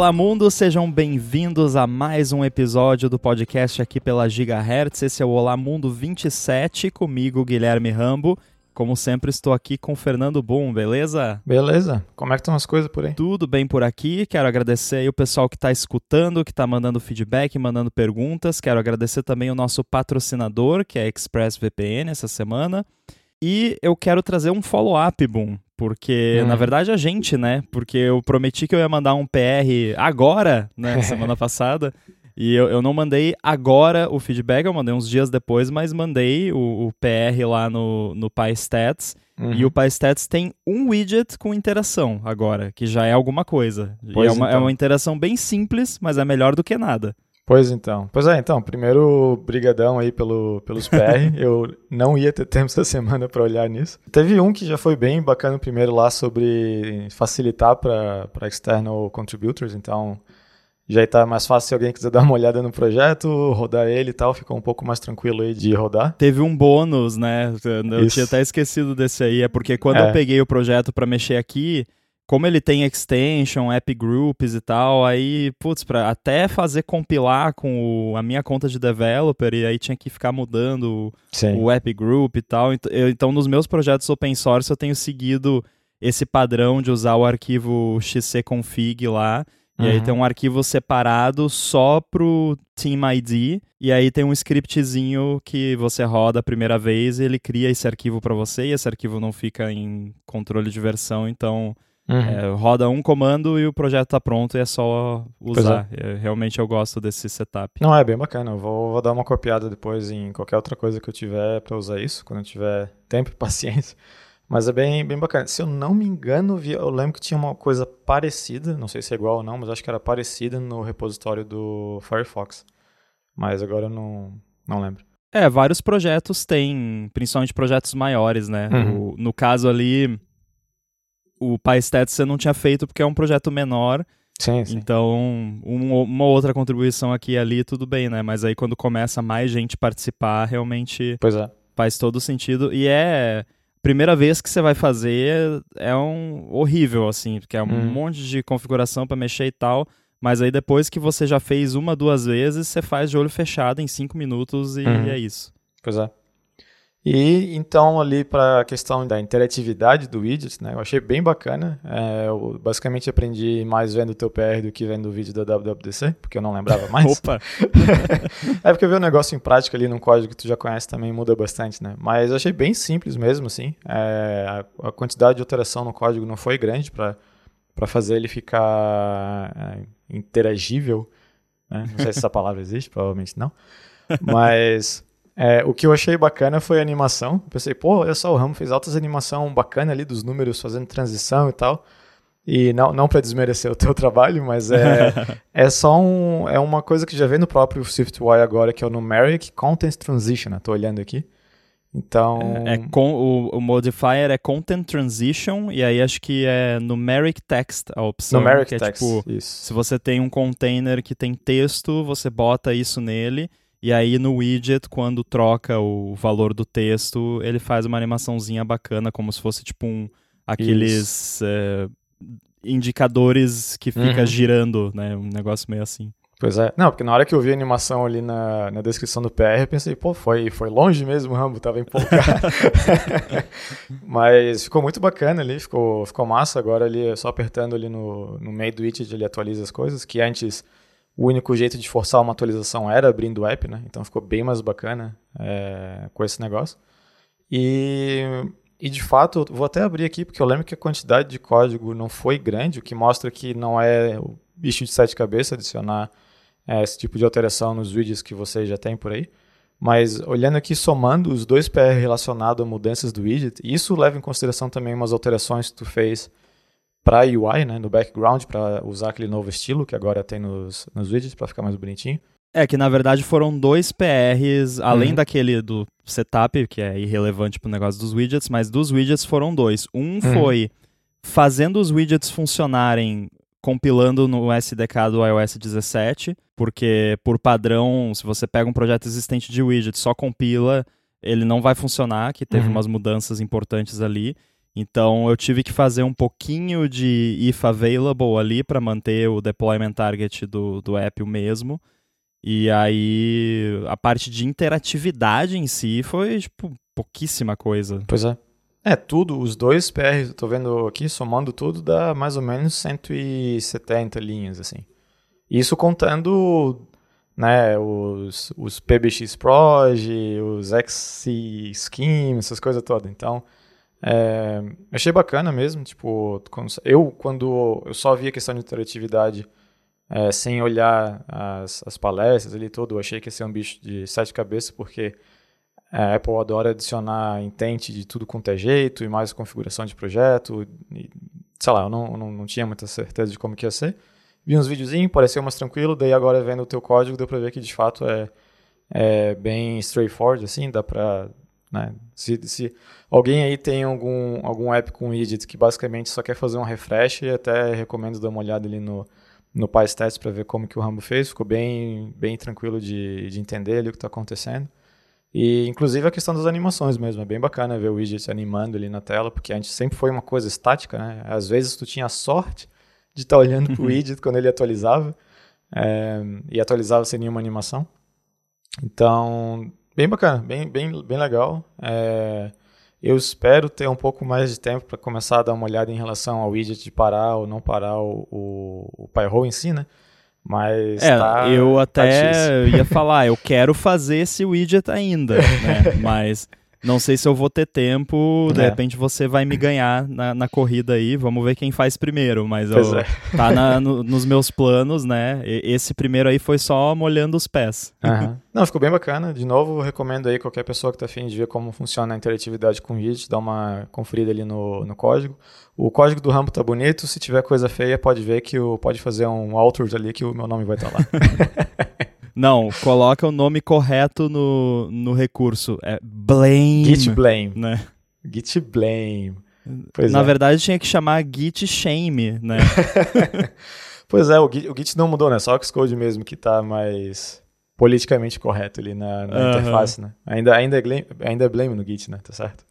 Olá mundo, sejam bem-vindos a mais um episódio do podcast aqui pela Gigahertz. Esse é o Olá Mundo 27, comigo Guilherme Rambo. Como sempre, estou aqui com o Fernando Boom, beleza? Beleza. Como é que estão as coisas por aí? Tudo bem por aqui. Quero agradecer aí o pessoal que está escutando, que está mandando feedback, mandando perguntas. Quero agradecer também o nosso patrocinador, que é ExpressVPN, essa semana. E eu quero trazer um follow-up, Boom, porque, hum. na verdade, a gente, né? Porque eu prometi que eu ia mandar um PR agora, né? Semana passada. E eu, eu não mandei agora o feedback, eu mandei uns dias depois, mas mandei o, o PR lá no, no PyStats. Uhum. E o PyStats tem um widget com interação agora, que já é alguma coisa. Pois é, uma, é então. é uma interação bem simples, mas é melhor do que nada. Pois então. Pois é, então, primeiro brigadão aí pelo, pelos PR. eu não ia ter tempo essa semana para olhar nisso. Teve um que já foi bem bacana primeiro lá sobre facilitar para external contributors, então já está mais fácil se alguém quiser dar uma olhada no projeto, rodar ele e tal, ficou um pouco mais tranquilo aí de rodar. Teve um bônus, né? Eu Isso. tinha até esquecido desse aí, é porque quando é. eu peguei o projeto para mexer aqui, como ele tem extension, app groups e tal, aí, putz, pra até fazer compilar com o, a minha conta de developer, e aí tinha que ficar mudando Sim. o app group e tal. Então, eu, então, nos meus projetos open source, eu tenho seguido esse padrão de usar o arquivo xcconfig lá. E uhum. aí tem um arquivo separado só pro Team ID. E aí tem um scriptzinho que você roda a primeira vez e ele cria esse arquivo para você. E esse arquivo não fica em controle de versão, então Uhum. É, roda um comando e o projeto está pronto e é só usar. É. realmente eu gosto desse setup. Não, é bem bacana. Eu vou, vou dar uma copiada depois em qualquer outra coisa que eu tiver para usar isso, quando eu tiver tempo e paciência. Mas é bem, bem bacana. Se eu não me engano, eu lembro que tinha uma coisa parecida, não sei se é igual ou não, mas acho que era parecida no repositório do Firefox. Mas agora eu não, não lembro. É, vários projetos têm, principalmente projetos maiores, né? Uhum. no caso ali, o PyStats você não tinha feito porque é um projeto menor. Sim, sim. Então, um, uma outra contribuição aqui e ali, tudo bem, né? Mas aí quando começa mais gente participar, realmente é. faz todo sentido. E é. Primeira vez que você vai fazer é um horrível, assim, porque é um hum. monte de configuração para mexer e tal. Mas aí depois que você já fez uma, duas vezes, você faz de olho fechado em cinco minutos e uhum. é isso. Pois é. E então ali para a questão da interatividade do widget, né, eu achei bem bacana. É, eu basicamente aprendi mais vendo o teu PR do que vendo o vídeo da WWDC, porque eu não lembrava mais. Opa! é porque ver um negócio em prática ali num código que tu já conhece também muda bastante, né? Mas achei bem simples mesmo, assim. É, a, a, quantidade de alteração no código não foi grande para fazer ele ficar é, interagível. Né? Não sei se essa palavra existe, provavelmente não. Mas é, o que eu achei bacana foi a animação. pensei, pô, olha só, o Ramo fez altas animação bacana ali dos números fazendo transição e tal. E não, não para desmerecer o teu trabalho, mas é, é só um, é uma coisa que já vem no próprio SwiftUI agora, que é o Numeric Content Transition. Estou olhando aqui. Então. É, é com, o, o, modifier é Content Transition, e aí acho que é Numeric Text a opção. Numeric é, Text. Tipo, isso. Se você tem um container que tem texto, você bota isso nele. E aí no widget, quando troca o valor do texto, ele faz uma animaçãozinha bacana, como se fosse tipo um aqueles é, indicadores que fica uhum. girando, né? Um negócio meio assim. Pois é. Não, porque na hora que eu vi a animação ali na, na descrição do PR, eu pensei, pô, foi, foi longe mesmo, Rambo, tava empolgado. Mas ficou muito bacana ali, ficou, ficou massa. Agora ali, só apertando ali no, no meio do widget, ele atualiza as coisas, que antes o único jeito de forçar uma atualização era abrindo o app, né? Então ficou bem mais bacana é, com esse negócio. E, e de fato, vou até abrir aqui, porque eu lembro que a quantidade de código não foi grande, o que mostra que não é o bicho de sete cabeças adicionar é, esse tipo de alteração nos vídeos que você já tem por aí. Mas olhando aqui, somando os dois PR relacionados a mudanças do widget, isso leva em consideração também umas alterações que tu fez para UI, né, no background, para usar aquele novo estilo que agora tem nos, nos widgets para ficar mais bonitinho. É que na verdade foram dois PRs, além uhum. daquele do setup, que é irrelevante para o negócio dos widgets, mas dos widgets foram dois. Um uhum. foi fazendo os widgets funcionarem compilando no SDK do iOS 17, porque por padrão, se você pega um projeto existente de widget, só compila, ele não vai funcionar, que teve uhum. umas mudanças importantes ali. Então eu tive que fazer um pouquinho de if available ali para manter o deployment target do, do app o mesmo. E aí a parte de interatividade em si foi tipo pouquíssima coisa. Pois é. É, tudo, os dois PRs, tô vendo aqui, somando tudo, dá mais ou menos 170 linhas, assim. Isso contando, né, os, os PBX Proj, os XC Scheme, essas coisas todas. Então, é, achei bacana mesmo, tipo, eu quando eu só via questão de interatividade é, sem olhar as, as palestras ali tudo, eu achei que ia ser um bicho de sete cabeças, porque a Apple adora adicionar intente de tudo quanto é jeito e mais configuração de projeto. E, sei lá, eu não, não, não, tinha muita certeza de como que ia ser. Vi uns videozinhos, pareceu mais tranquilo, daí agora vendo o teu código deu pra ver que de fato é, é bem straightforward, assim, dá pra... Né, se, se alguém aí tem algum, algum app com widget que basicamente só quer fazer um refresh, até recomendo dar uma olhada ali no, no PyStats para ver como que o Rambo fez, ficou bem, bem tranquilo de, de entender ali o que está acontecendo. E inclusive a questão das animações mesmo, é bem bacana ver o widget animando ali na tela, porque a gente sempre foi uma coisa estática, né? Às vezes tu tinha sorte de estar tá olhando pro widget quando ele atualizava, é, e atualizava sem nenhuma animação. Então, bem bacana, bem, bem, bem legal. É, eu espero ter um pouco mais de tempo para começar a dar uma olhada em relação ao widget de parar ou não parar o, o, o Pyro em si, né? Mas é, tá, eu tá até tá ia falar, eu quero fazer esse widget ainda, né? Mas não sei se eu vou ter tempo, de é. repente você vai me ganhar na, na, corrida aí, vamos ver quem faz primeiro, mas eu, é. tá na, no, nos meus planos, né? Esse primeiro aí foi só molhando os pés. Uhum. Não, ficou bem bacana. De novo, recomendo aí qualquer pessoa que tá afim de ver como funciona a interatividade com o widget, dá uma conferida ali no, no código. O código do Rambo tá bonito, se tiver coisa feia, pode ver que o, pode fazer um alter ali que o meu nome vai estar tá lá. Não, coloca o nome correto no, no recurso. É blame. Git blame. Né? Git blame. Pois Na é. verdade, tinha que chamar Git shame, né? pois é, o Git, o Git, não mudou, né? Só o Xcode mesmo que tá mais politicamente correto ali na, na uhum. interface, né? Ainda, ainda, é blame, ainda é blame no Git, né? Tá certo?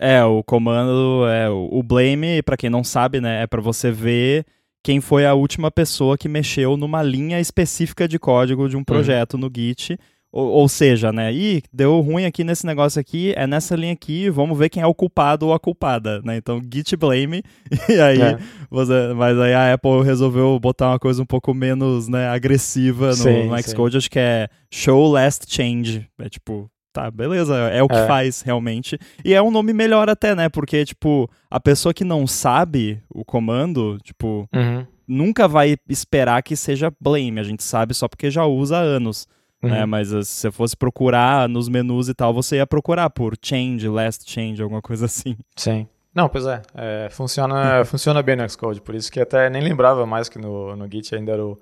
É, o comando é o blame, para quem não sabe, né, é para você ver quem foi a última pessoa que mexeu numa linha específica de código de um uhum. projeto uhum. no Git. Ou, ou, seja, né? Ih, deu ruim aqui nesse negócio aqui, é nessa linha aqui, vamos ver quem é o culpado ou a culpada, né? Então, git blame, e aí, é. você, mas aí a Apple resolveu botar uma coisa um pouco menos né, agressiva no, sim, no Xcode, acho que é show last change, é tipo, tá, beleza, é o que é. faz realmente. E é um nome melhor até, né? Porque, tipo, a pessoa que não sabe o comando, tipo, uhum. nunca vai esperar que seja blame. A gente sabe só porque já usa há anos. Né? Uhum. Né? Mas uh, se você fosse procurar nos menus e tal, você ia procurar por change, last change, alguma coisa assim. Sim. Não, pois é. é funciona, funciona bem no Xcode, por isso que até nem lembrava mais que no, no Git ainda era o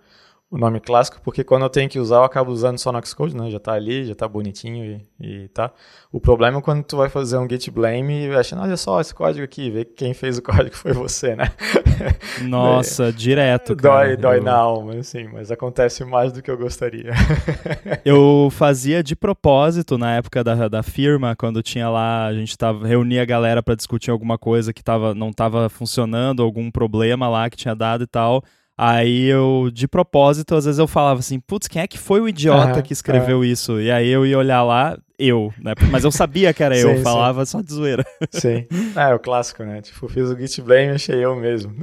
o nome clássico, porque quando eu tenho que usar, eu acabo usando só no Xcode, né? Já tá ali, já tá bonitinho e, e tá. O problema é quando tu vai fazer um git blame e achando, olha só esse código aqui, vê que quem fez o código foi você, né? Nossa, direto, cara. Dói, dói eu... na alma, assim, mas acontece mais do que eu gostaria. eu fazia de propósito na época da, da firma, quando tinha lá, a gente tava, reunia a galera para discutir alguma coisa que tava, não tava funcionando, algum problema lá que tinha dado e tal Aí eu, de propósito, às vezes eu falava assim, putz, quem é que foi o idiota que escreveu isso? E aí eu ia olhar lá, eu, né? Mas eu sabia que era eu, sim, falava sim. só de zoeira. Sim. É, o clássico, né? Tipo, fiz o git blame e achei eu mesmo.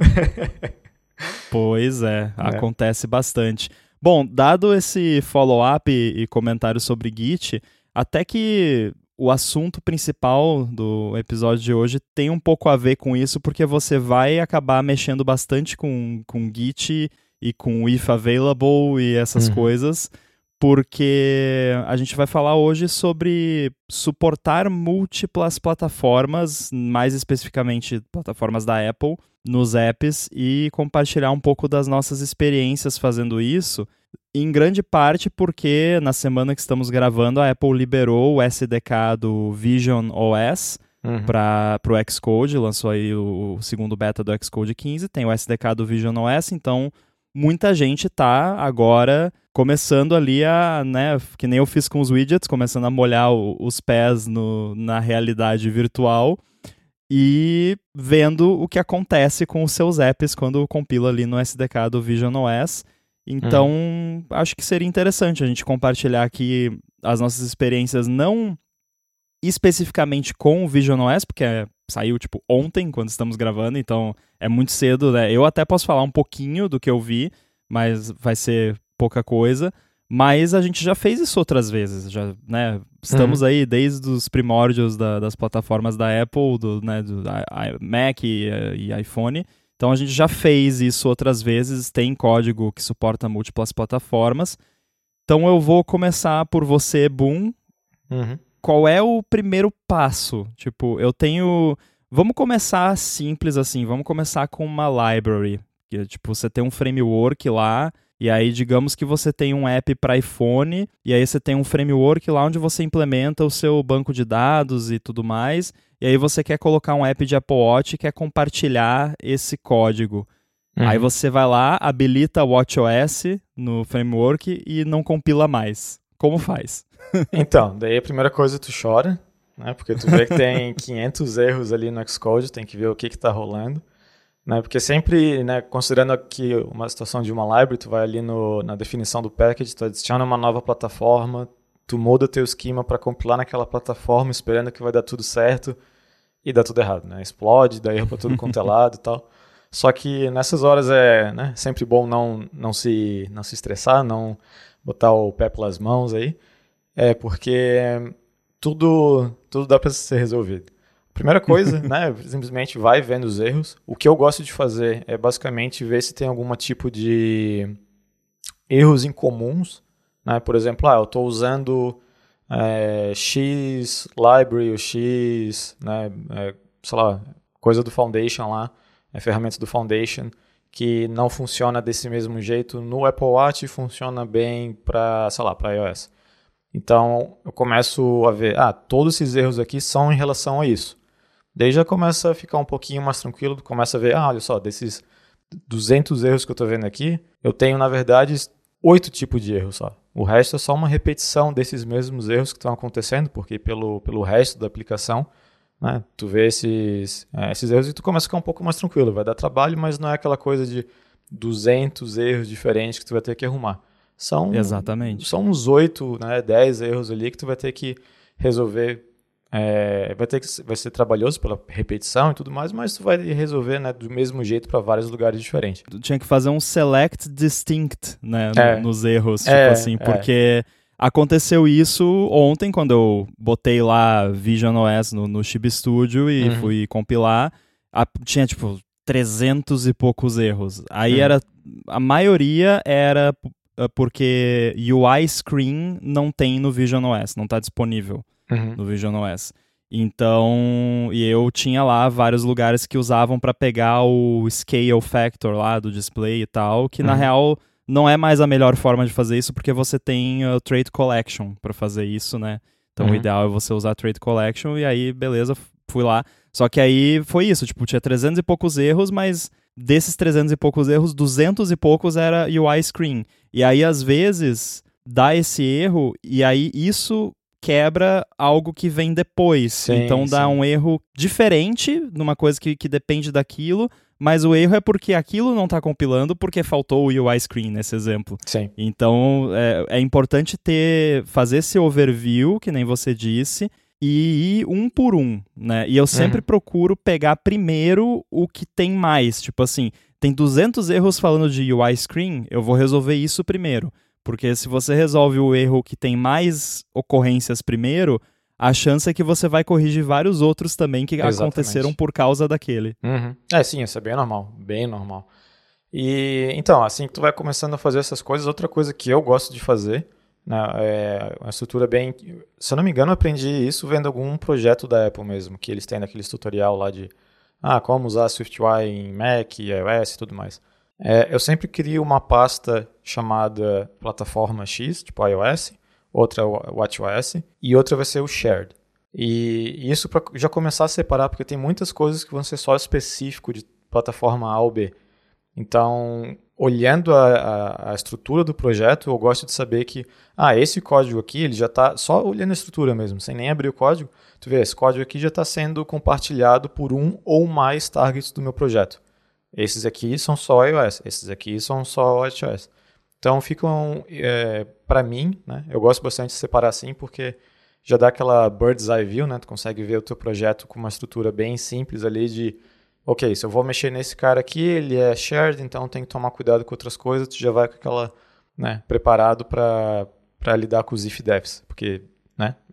pois é, é, acontece bastante. Bom, dado esse follow-up e, e comentário sobre Git, até que o assunto principal do episódio de hoje tem um pouco a ver com isso, porque você vai acabar mexendo bastante com, com Git e com if available e essas uhum. coisas, porque a gente vai falar hoje sobre suportar múltiplas plataformas, mais especificamente plataformas da Apple, nos apps e compartilhar um pouco das nossas experiências fazendo isso em grande parte porque na semana que estamos gravando a Apple liberou o SDK do Vision OS uhum. para o Xcode, lançou aí o, o, segundo beta do Xcode 15, tem o SDK do Vision OS, então muita gente está agora começando ali a, né, que nem eu fiz com os widgets, começando a molhar o, os pés no, na realidade virtual e vendo o que acontece com os seus apps quando compila ali no SDK do Vision OS. Então, uhum. acho que seria interessante a gente compartilhar aqui as nossas experiências, não especificamente com o Vision OS, porque é, saiu tipo ontem, quando estamos gravando, então é muito cedo, né? Eu até posso falar um pouquinho do que eu vi, mas vai ser pouca coisa. Mas a gente já fez isso outras vezes, já, né? Estamos uhum. aí desde os primórdios da, das plataformas da Apple, do, né, do Mac e, e, iPhone. Então a gente já fez isso outras vezes, tem código que suporta múltiplas plataformas. Então eu vou começar por você, Boom. Uhum. Qual é o primeiro passo? Tipo, eu tenho. Vamos começar simples assim, vamos começar com uma library. Que, tipo, você tem um framework lá e aí, digamos que você tem um app para iPhone, e aí você tem um framework lá onde você implementa o seu banco de dados e tudo mais, e aí você quer colocar um app de Apple Watch e quer compartilhar esse código. Uhum. Aí você vai lá, habilita o WatchOS no framework e não compila mais. Como faz? então, daí a primeira coisa tu chora, né? Porque tu vê que tem 500 erros ali no Xcode, tem que ver o que que tá rolando. Né? Porque sempre, né, considerando aqui uma situação de uma library, tu vai ali no, na definição do package, tu adiciona uma nova plataforma, tu muda teu esquema para compilar naquela plataforma, esperando que vai dar tudo certo, e dá tudo errado, né? Explode, dá erro para tudo quanto é lado e tal. Só que nessas horas é né, sempre bom não, não, se, não se estressar, não botar o pé pelas mãos aí, é porque tudo, tudo dá para ser resolvido. Primeira coisa, né, simplesmente vai vendo os erros. O que eu gosto de fazer é basicamente ver se tem algum tipo de erros incomuns, né? Por exemplo, ah, eu estou usando é, X library X, né, é, sei lá, coisa do Foundation lá, é ferramenta do Foundation que não funciona desse mesmo jeito no Apple Watch funciona bem para, sei lá, para iOS. Então, eu começo a ver, ah, todos esses erros aqui são em relação a isso. Daí já começa a ficar um pouquinho mais tranquilo, começa a ver, ah, olha só, desses 200 erros que eu estou vendo aqui, eu tenho, na verdade, oito tipos de erros só. O resto é só uma repetição desses mesmos erros que estão acontecendo, porque pelo, pelo resto da aplicação, né, tu vê esses, é, esses erros e tu começa a ficar um pouco mais tranquilo. Vai dar trabalho, mas não é aquela coisa de 200 erros diferentes que tu vai ter que arrumar. São, Exatamente. São uns 8, né, 10 erros ali que tu vai ter que resolver é, vai ter que vai ser trabalhoso pela repetição e tudo mais, mas tu vai resolver né, do mesmo jeito para vários lugares diferentes. Tu tinha que fazer um select distinct né, no, é. nos erros, tipo é, assim, é. porque aconteceu isso ontem quando eu botei lá Vision OS no, no Chib Studio e uhum. fui compilar, a, tinha tipo 300 e poucos erros. Aí uhum. era a maioria era porque UI screen não tem no Vision OS, não está disponível uhum. no Vision OS. Então, e eu tinha lá vários lugares que usavam para pegar o scale factor lá do display e tal, que uhum. na real não é mais a melhor forma de fazer isso porque você tem o Trade Collection para fazer isso, né? Então uhum. o ideal é você usar Trade Collection e aí, beleza, fui lá. Só que aí foi isso, tipo, tinha 300 e poucos erros, mas desses 300 e poucos erros, 200 e poucos era UI screen. E aí às vezes dá esse erro e aí isso quebra algo que vem depois. Sim, então dá sim. um erro diferente numa coisa que, que depende daquilo, mas o erro é porque aquilo não está compilando porque faltou o UI screen nesse exemplo. Sim. Então é, é importante ter fazer esse overview, que nem você disse, e ir um por um, né? E eu sempre uhum. procuro pegar primeiro o que tem mais, tipo assim, tem 200 erros falando de UI screen, eu vou resolver isso primeiro. Porque se você resolve o erro que tem mais ocorrências primeiro, a chance é que você vai corrigir vários outros também que Exatamente. aconteceram por causa daquele. Uhum. É, sim, isso é bem normal, bem normal. E então, assim que tu vai começando a fazer essas coisas, outra coisa que eu gosto de fazer, né, é uma estrutura bem. Se eu não me engano, eu aprendi isso vendo algum projeto da Apple mesmo, que eles têm naquele tutorial lá de ah, como usar SwiftUI em Mac, iOS e tudo mais. É, eu sempre crio uma pasta chamada plataforma X, tipo iOS, outra WatchOS, e outra vai ser o Shared. E isso para já começar a separar, porque tem muitas coisas que vão ser só específico de plataforma A ou B. Então, olhando a, a, a, estrutura do projeto, eu gosto de saber que, ah, esse código aqui, ele já está, só olhando a estrutura mesmo, sem nem abrir o código, tu vê, esse código aqui já está sendo compartilhado por um ou mais targets do meu projeto. Esses aqui são só iOS, esses aqui são só WatchOS. Então ficam, é, para mim, né, eu gosto bastante de separar assim, porque já dá aquela bird's eye view, né, tu consegue ver o teu projeto com uma estrutura bem simples ali de, ok, se eu vou mexer nesse cara aqui, ele é shared, então tem que tomar cuidado com outras coisas, tu já vai com aquela, né, preparado para lidar com os if-defs, porque,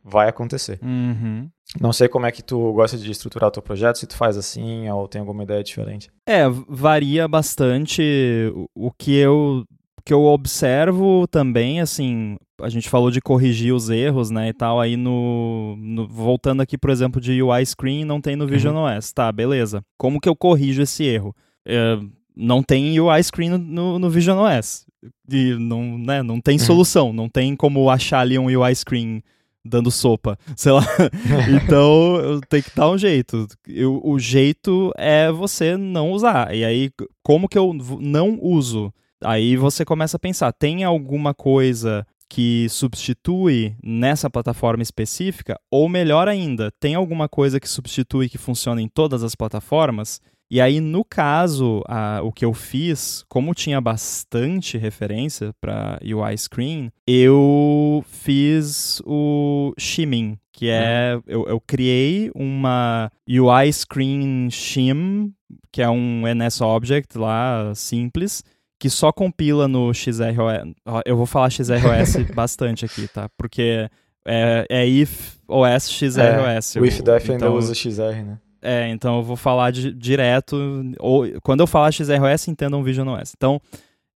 vai acontecer. Uhum. Não sei como é que tu gosta de estruturar o teu projeto, se tu faz assim ou tem alguma ideia diferente. É, varia bastante o que eu que eu observo também, assim, a gente falou de corrigir os erros, né, e tal, aí no, no voltando aqui, por exemplo, de UI Screen, não tem no Vision uhum. OS, tá, beleza. Como que eu corrijo esse erro? É, não tem UI Screen no, no Vision OS, e não, né, não tem uhum. solução, não tem como achar ali um UI Screen dando sopa, sei lá. então, tem que dar um jeito. Eu, o jeito é você não usar. E aí, como que eu não uso? Aí você começa a pensar, tem alguma coisa que substitui nessa plataforma específica? Ou melhor ainda, tem alguma coisa que substitui que funciona em todas as plataformas? E aí, no caso, a, o que eu fiz, como tinha bastante referência para UI Screen, eu fiz o Shimming, que é. Uhum. Eu, eu, criei uma UI Screen Shim, que é um NS Object lá, simples, que só compila no XROS. Eu vou falar XROS bastante aqui, tá? Porque é, é if OS XROS. É, o if def então, ainda usa XR, né? É, então eu vou falar de, direto. Ou, quando eu falar XROS, entendam Vision OS. Então,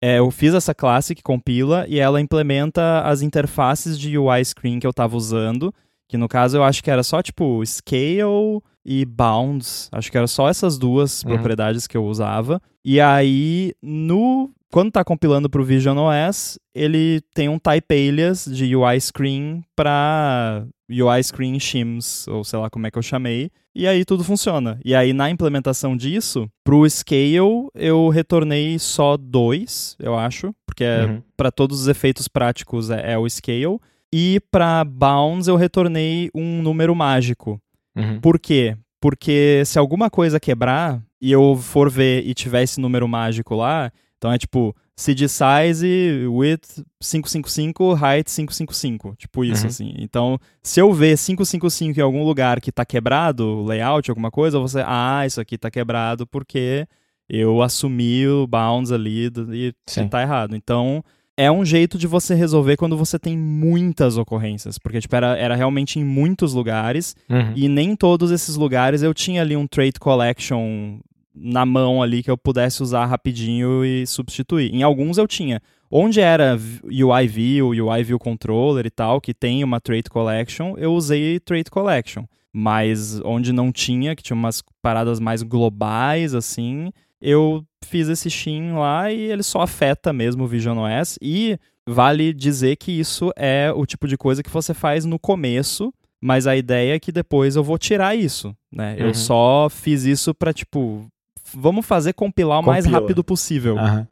é, eu fiz essa classe que compila e ela implementa as interfaces de UI Screen que eu estava usando. Que no caso eu acho que era só tipo Scale e Bounds. Acho que era só essas duas uhum. propriedades que eu usava. E aí, no quando está compilando para o Vision OS, ele tem um type alias de UI Screen para UI Screen Shims, ou sei lá como é que eu chamei, e aí tudo funciona. E aí na implementação disso, para o Scale eu retornei só dois, eu acho, porque é, uhum. para todos os efeitos práticos é, é o Scale. E para Bounds eu retornei um número mágico. Uhum. Por quê? Porque se alguma coisa quebrar e eu for ver e tiver esse número mágico lá, então é tipo seed size, width 555, height 555, tipo isso uhum. assim. Então, se eu ver 555 em algum lugar que tá quebrado, layout, alguma coisa, você, ah, isso aqui tá quebrado porque eu assumi o bounds ali e Sim. tá errado. Então, é um jeito de você resolver quando você tem muitas ocorrências, porque tipo, era, era realmente em muitos lugares, uhum. e nem todos esses lugares eu tinha ali um trait collection na mão ali que eu pudesse usar rapidinho e substituir. Em alguns eu tinha. Onde era UI View, UI View Controller e tal, que tem uma Trait Collection, eu usei Trait Collection. Mas onde não tinha, que tinha umas paradas mais globais, assim, eu fiz esse shim lá e ele só afeta mesmo o Vision OS. E vale dizer que isso é o tipo de coisa que você faz no começo, mas a ideia é que depois eu vou tirar isso, né? Uhum. Eu só fiz isso para tipo, vamos fazer compilar o Compila. mais rápido possível. Uhum.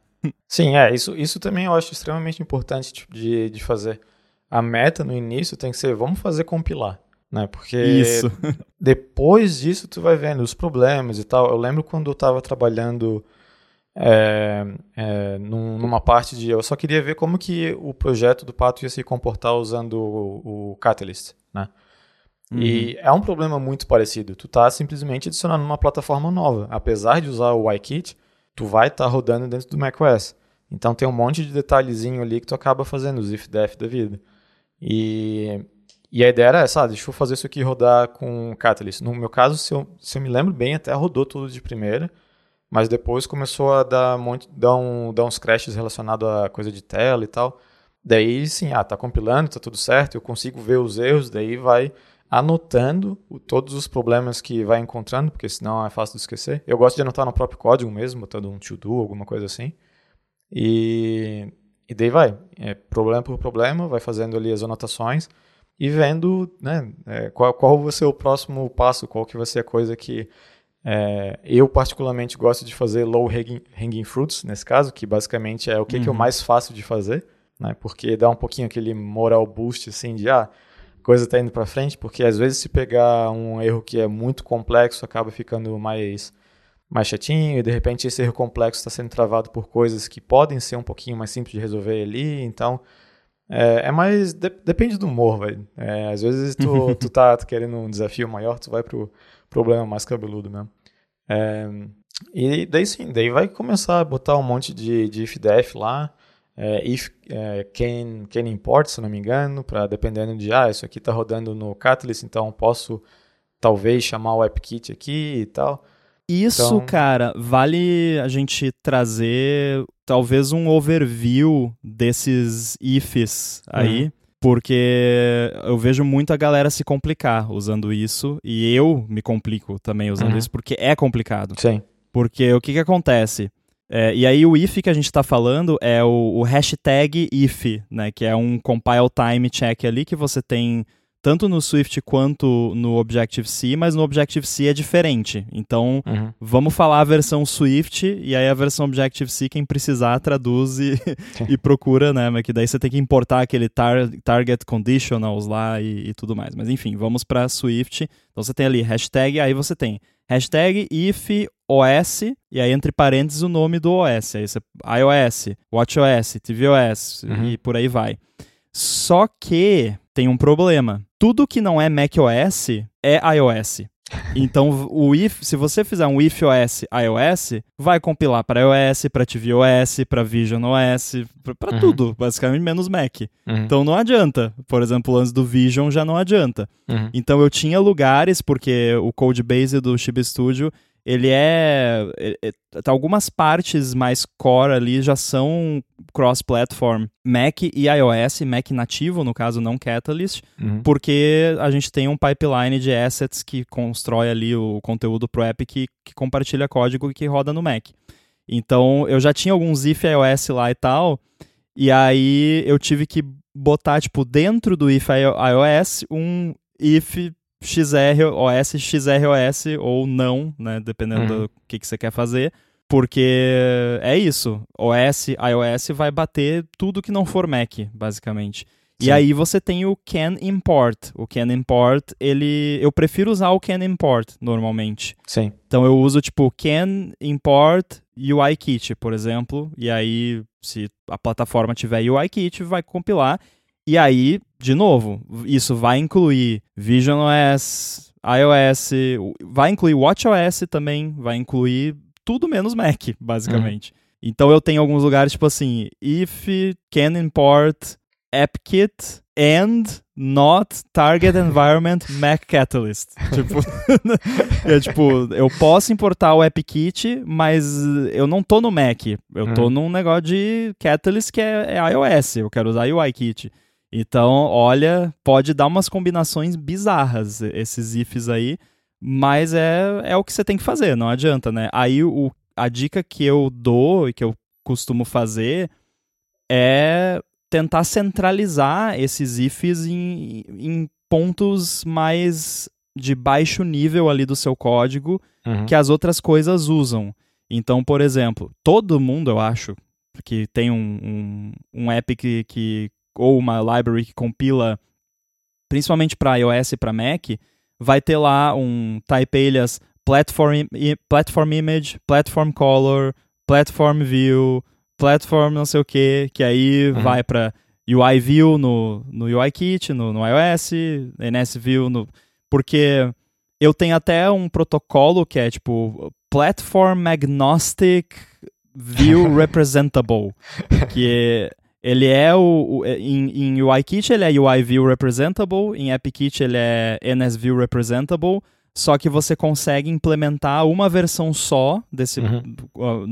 Sim, é, isso, isso também eu acho extremamente importante tipo, de, de fazer. A meta no início tem que ser, vamos fazer compilar, né? Porque isso. depois disso tu vai vendo os problemas e tal. Eu lembro quando eu estava trabalhando é, é, num, numa parte de, eu só queria ver como que o projeto do Pato ia se comportar usando o, o Catalyst, né? Uhum. E é um problema muito parecido. Tu tá simplesmente adicionando uma plataforma nova. Apesar de usar o YKit, tu vai estar tá rodando dentro do macOS. Então tem um monte de detalhezinho ali que tu acaba fazendo, os if-def da vida. E, e a ideia era essa, ah, deixa eu fazer isso aqui rodar com Catalyst. No meu caso, se eu, se eu me lembro bem, até rodou tudo de primeira, mas depois começou a dar, monte, dar, um, dar uns crashes relacionados a coisa de tela e tal. Daí sim, ah, tá compilando, tá tudo certo, eu consigo ver os erros, daí vai anotando todos os problemas que vai encontrando, porque senão é fácil de esquecer. Eu gosto de anotar no próprio código mesmo, botando um to-do, alguma coisa assim. E, e daí vai, é, problema por problema, vai fazendo ali as anotações e vendo né, é, qual, qual vai ser o próximo passo, qual que vai ser a coisa que É, eu, particularmente, gosto de fazer low hanging, hanging, fruits, nesse caso, que basicamente é o que, uhum. que o mais fácil de fazer, né? Porque dá um pouquinho aquele moral boost, assim, de, ah, coisa tá indo para frente, porque às vezes se pegar um erro que é muito complexo, acaba ficando mais, mais chatinho, e de repente esse erro complexo está sendo travado por coisas que podem ser um pouquinho mais simples de resolver ali, então... É, é mais. De, depende do humor, velho. É, às vezes tu, tu tá querendo um desafio maior, tu vai pro problema mais cabeludo mesmo. É, e daí sim, daí vai começar a botar um monte de, de if def lá, é, if é, can, can import, se não me engano, para dependendo de, ah, isso aqui está rodando no Catalyst, então posso talvez chamar o AppKit aqui e tal. Isso, então... cara, vale a gente trazer talvez um overview desses ifs aí. Uhum porque eu vejo muita galera se complicar usando isso e eu me complico também usando uhum. isso porque é complicado. Sim. Porque o que, que acontece? É, e aí o if que a gente está falando é o, o hashtag if, né? Que é um compile time check ali que você tem tanto no Swift quanto no Objective-C, mas no Objective-C é diferente. Então, uhum. vamos falar a versão Swift e aí a versão Objective-C, quem precisar, traduz e, e, procura, né? Mas que daí você tem que importar aquele tar target conditionals lá e, e tudo mais. Mas enfim, vamos para Swift. Então você tem ali hashtag, aí você tem hashtag if OS, e aí entre parênteses o nome do OS. Aí você, iOS, WatchOS, tvOS uhum. e por aí vai. Só que tem um problema. Tudo que não é macOS é iOS. Então, o if, se você fizer um if OS iOS, vai compilar para iOS, para tvOS, para Vision OS, para uhum. tudo, basicamente menos Mac. Uhum. Então não adianta. Por exemplo, o lance do Vision já não adianta. Uhum. Então eu tinha lugares porque o codebase do Chib Studio ele é, é, é, algumas partes mais core ali já são cross-platform, Mac e iOS, Mac nativo, no caso não Catalyst, uhum. porque a gente tem um pipeline de assets que constrói ali o conteúdo pro app que, que compartilha código e que roda no Mac. Então, eu já tinha alguns if iOS lá e tal, e aí eu tive que botar, tipo, dentro do if iOS um if XROS, XROS ou não, né? Dependendo uhum. do que, que você quer fazer. Porque é isso. OS, iOS vai bater tudo que não for Mac, basicamente. Sim. E aí você tem o can import. O can import, ele eu prefiro usar o can import normalmente. Sim. Então eu uso tipo can import UIKit, por exemplo, e aí se a plataforma tiver UIKit, vai compilar e aí, de novo, isso vai incluir Vision OS, iOS, vai incluir WatchOS também, vai incluir tudo menos Mac, basicamente. Uhum. Então eu tenho alguns lugares tipo assim, if can import AppKit and not target environment Mac Catalyst. tipo, é, tipo, eu posso importar o AppKit, mas eu não tô no Mac. Eu tô uhum. num negócio de Catalyst que é, é iOS. Eu quero usar UIKit. Então, olha, pode dar umas combinações bizarras esses ifs aí, mas é, é o que você tem que fazer, não adianta, né? Aí o, a dica que eu dou e que eu costumo fazer é tentar centralizar esses ifs em, em pontos mais de baixo nível ali do seu código uhum. que as outras coisas usam. Então, por exemplo, todo mundo, eu acho, que tem um, um, um app que, que ou uma library que compila principalmente para iOS e para Mac, vai ter lá um type alias platform, platform image, platform color, platform view, platform não sei o que, que aí uhum. vai para UI view no, no UIKit, no, no iOS, NS view no porque eu tenho até um protocolo que é tipo platform agnostic view representable, que é ele é o, o é, em, em UIKit ele é UI View Representable, em AppKit ele é NS View Representable, só que você consegue implementar uma versão só desse uhum.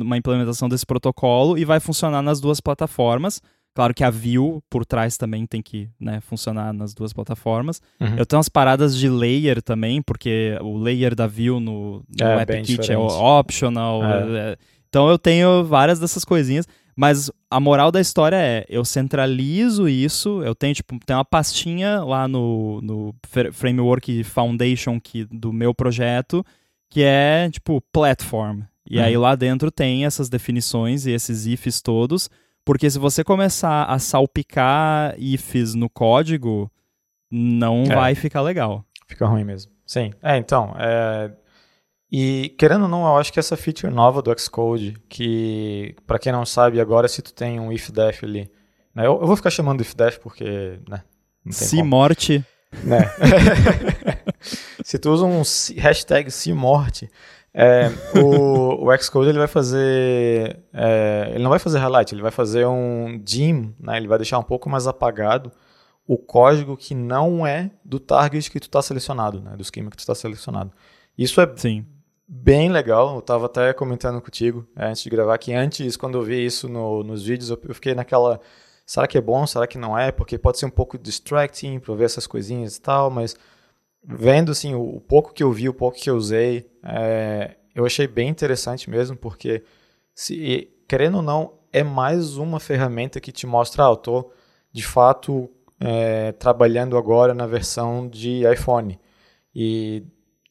uma implementação desse protocolo e vai funcionar nas duas plataformas. Claro que a view por trás também tem que né, funcionar nas duas plataformas. Uhum. Eu tenho umas paradas de layer também, porque o layer da view no, no é, AppKit é optional. É. é. Então eu tenho várias dessas coisinhas. Mas a moral da história é, eu centralizo isso, eu tenho, tipo, tem uma pastinha lá no, no Framework Foundation que, do meu projeto, que é tipo platform. E uhum. aí lá dentro tem essas definições e esses ifs todos, porque se você começar a salpicar ifs no código, não é. vai ficar legal. Fica ruim mesmo. Sim. É, então, é... E querendo ou não, eu acho que essa feature nova do Xcode, que para quem não sabe agora, se tu tem um if-def ali, né? eu, eu, vou ficar chamando if-def porque, né? Se morte. Né? se tu usa um hashtag se morte, é, o, o Xcode ele vai fazer, é, ele não vai fazer highlight, ele vai fazer um dim, né? Ele vai deixar um pouco mais apagado o código que não é do target que tu está selecionado, né? Do esquema que tu está selecionado. Isso é Sim bem legal. Eu estava até comentando contigo é, antes de gravar que antes, quando eu vi isso no, nos vídeos, eu, eu, fiquei naquela. Será que é bom? Será que não é? Porque pode ser um pouco distracting para ver essas coisinhas e tal, mas vendo assim, o, o, pouco que eu vi, o pouco que eu usei, é, eu achei bem interessante mesmo, porque se querendo ou não, é mais uma ferramenta que te mostra, ah, eu tô de fato é, trabalhando agora na versão de iPhone. E,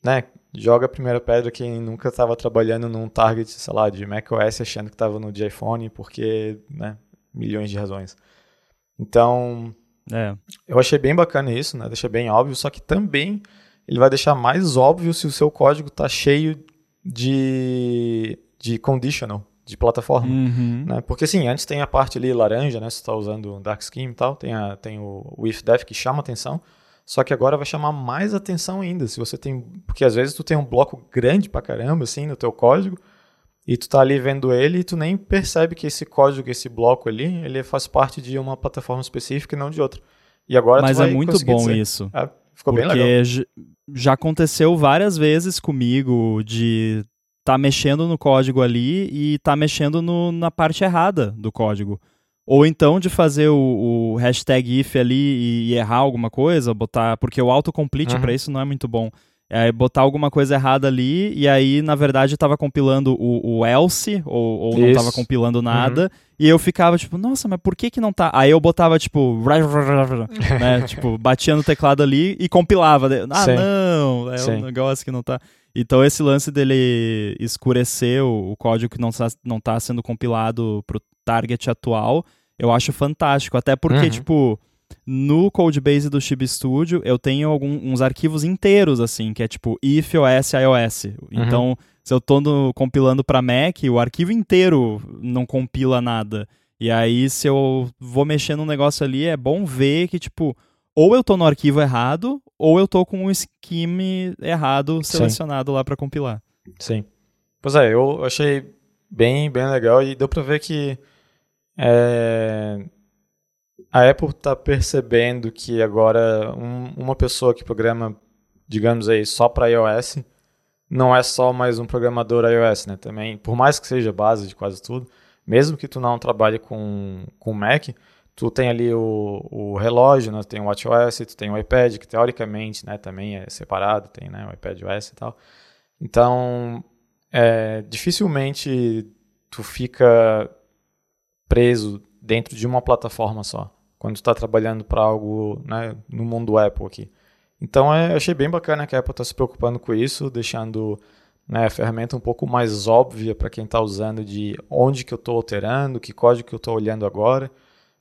né, joga a primeira pedra quem nunca estava trabalhando num target, sei lá, de macOS achando que estava no de iPhone, porque, né, milhões de razões. Então, é. eu achei bem bacana isso, né, deixa bem óbvio, só que também ele vai deixar mais óbvio se o seu código está cheio de, de conditional, de plataforma. Uhum. Né? Porque assim, antes tem a parte ali laranja, né? Se está usando Dark Scheme e tal, tem, a, tem o, o if def que chama atenção. Só que agora vai chamar mais atenção ainda. Se você tem. Porque às vezes tu tem um bloco grande pra caramba, assim, no teu código, e tu tá ali vendo ele e tu nem percebe que esse código, esse bloco ali, ele faz parte de uma plataforma específica e não de outra. E agora Mas é muito bom dizer. isso. É, ficou bem legal. Porque já aconteceu várias vezes comigo de tá mexendo no código ali e tá mexendo no, na parte errada do código. Ou então de fazer o, o hashtag if ali e, e, errar alguma coisa, botar. Porque o autocomplete uhum. para isso não é muito bom. É botar alguma coisa errada ali e aí, na verdade, estava compilando o, o else ou, ou não estava compilando nada. Uhum. E eu ficava tipo, nossa, mas por que que não tá? Aí eu botava tipo, né? tipo, batia no teclado ali e compilava. Ah, Sim. não, é Sim. um negócio que não tá. Então esse lance dele escurecer o, o código que não está não tá sendo compilado pro target atual, eu acho fantástico. Até porque, uhum. tipo, no codebase do Chib Studio, eu tenho alguns arquivos inteiros, assim, que é tipo if OS iOS. Uhum. Então, se eu tô no, compilando para Mac, o arquivo inteiro não compila nada. E aí, se eu vou mexer num negócio ali, é bom ver que, tipo, ou eu tô no arquivo errado, ou eu tô com um scheme errado selecionado Sim. lá para compilar. Sim. Pois é, eu achei bem, bem legal e deu para ver que é, a Apple está percebendo que agora um, uma pessoa que programa, digamos aí, só para iOS, não é só mais um programador iOS, né? Também, por mais que seja base de quase tudo, mesmo que tu não trabalhe com, com Mac, tu tem ali o, o relógio, né? tem o WatchOS, tu tem o iPad, que teoricamente né, também é separado, tem né, o iPad OS e tal. Então, é, dificilmente tu fica preso dentro de uma plataforma só, quando está trabalhando para algo né, no mundo Apple aqui. Então, é, achei bem bacana que a Apple está se preocupando com isso, deixando né, a ferramenta um pouco mais óbvia para quem está usando de onde que eu estou alterando, que código que eu estou olhando agora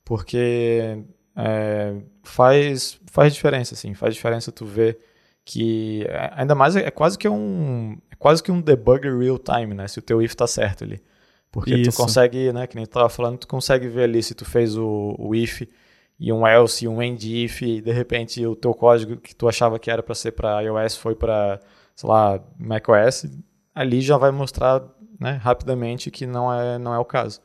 porque é, faz, faz diferença, assim, faz diferença tu ver que, é, ainda mais é, quase que um, é quase que um debugger real time, né, se o teu if tá certo ali. Porque Isso. tu consegue, né, que nem tu tava falando, tu consegue ver ali se tu fez o, o if e um else e um end if e de repente o teu código que tu achava que era para ser para iOS foi para, sei lá, macOS, ali já vai mostrar, né, rapidamente que não é não é o caso.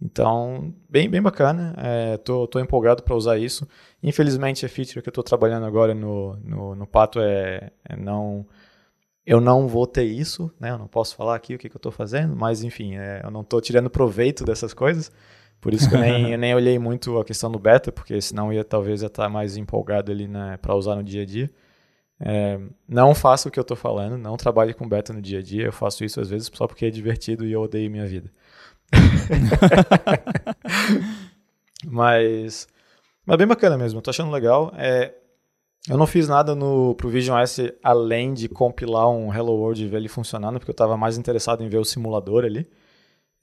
Então, bem, bem bacana. É, tô, tô empolgado para usar isso. Infelizmente, a feature que eu estou trabalhando agora no, no, no Pato é, é, não. Eu não vou ter isso, né? Eu não posso falar aqui o que, que eu estou fazendo, mas enfim, é, eu não estou tirando proveito dessas coisas. Por isso que eu nem, eu nem olhei muito a questão do beta, porque senão ia talvez estar tá mais empolgado ali né, para usar no dia a dia. É, não faça o que eu estou falando, não trabalhe com beta no dia a dia. Eu faço isso às vezes só porque é divertido e eu odeio minha vida. mas, mas bem bacana mesmo, tô achando legal. É, Eu não fiz nada no, pro Vision S além de compilar um Hello World e ver ele funcionando, porque eu estava mais interessado em ver o simulador ali.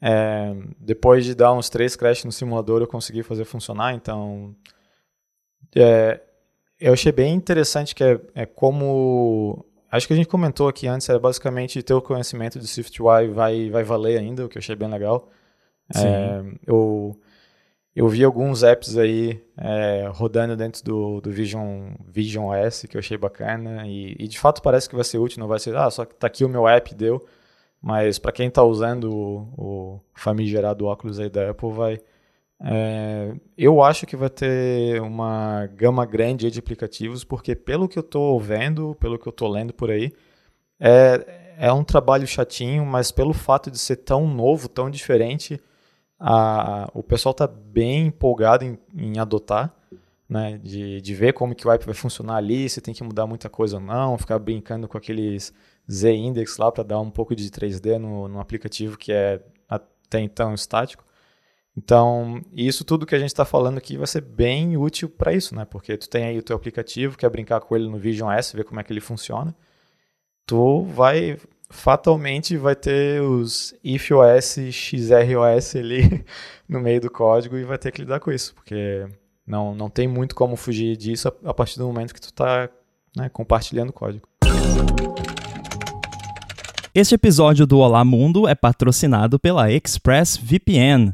É, depois de dar uns três crashes no simulador, eu consegui fazer funcionar, então... É, eu achei bem interessante que é, é, como... Acho que a gente comentou aqui antes, é basicamente ter o conhecimento de SwiftUI vai, vai valer ainda, o que eu achei bem legal. É, eu eu vi alguns apps aí é, rodando dentro do, do Vision, Vision OS que eu achei bacana e, e, de fato parece que vai ser útil, não vai ser, ah, só que tá aqui o meu app, deu. Mas para quem está usando o, o famigerado óculos aí da Apple, vai. É, eu acho que vai ter uma gama grande de aplicativos, porque pelo que eu estou vendo, pelo que eu estou lendo por aí, é, é um trabalho chatinho, mas pelo fato de ser tão novo, tão diferente, a, o pessoal está bem empolgado em, em adotar, né, de, de ver como que o app vai funcionar ali, se tem que mudar muita coisa ou não, ficar brincando com aqueles Z-Index lá para dar um pouco de 3D no, no aplicativo que é até então estático. Então, isso tudo que a gente está falando aqui vai ser bem útil para isso, né? Porque tu tem aí o teu aplicativo, quer brincar com ele no Vision S, ver como é que ele funciona. Tu vai fatalmente vai ter os ifOS, XROS ali no meio do código e vai ter que lidar com isso, porque não, não tem muito como fugir disso a, a partir do momento que tu está né, compartilhando código. Este episódio do Olá Mundo é patrocinado pela ExpressVPN.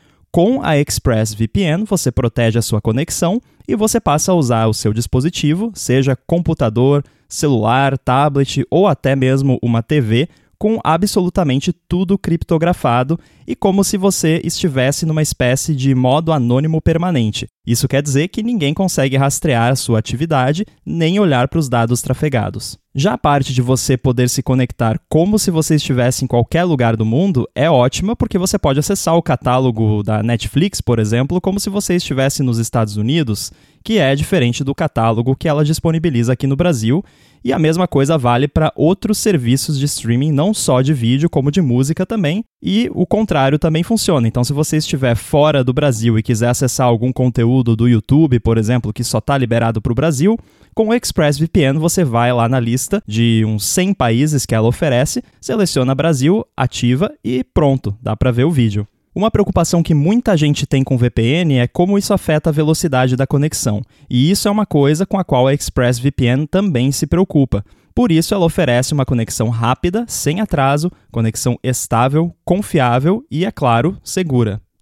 Com a ExpressVPN, você protege a sua conexão e você passa a usar o seu dispositivo, seja computador, celular, tablet ou até mesmo uma TV, com absolutamente tudo criptografado e como se você estivesse numa espécie de modo anônimo permanente. Isso quer dizer que ninguém consegue rastrear sua atividade nem olhar para os dados trafegados. Já a parte de você poder se conectar como se você estivesse em qualquer lugar do mundo é ótima porque você pode acessar o catálogo da Netflix, por exemplo, como se você estivesse nos Estados Unidos, que é diferente do catálogo que ela disponibiliza aqui no Brasil. E a mesma coisa vale para outros serviços de streaming, não só de vídeo, como de música também. E o contrário também funciona. Então, se você estiver fora do Brasil e quiser acessar algum conteúdo do YouTube, por exemplo, que só está liberado para o Brasil, com o ExpressVPN você vai lá na lista de uns 100 países que ela oferece, seleciona Brasil, ativa e pronto, dá para ver o vídeo. Uma preocupação que muita gente tem com VPN é como isso afeta a velocidade da conexão, e isso é uma coisa com a qual a ExpressVPN também se preocupa. Por isso, ela oferece uma conexão rápida, sem atraso, conexão estável, confiável e, é claro, segura.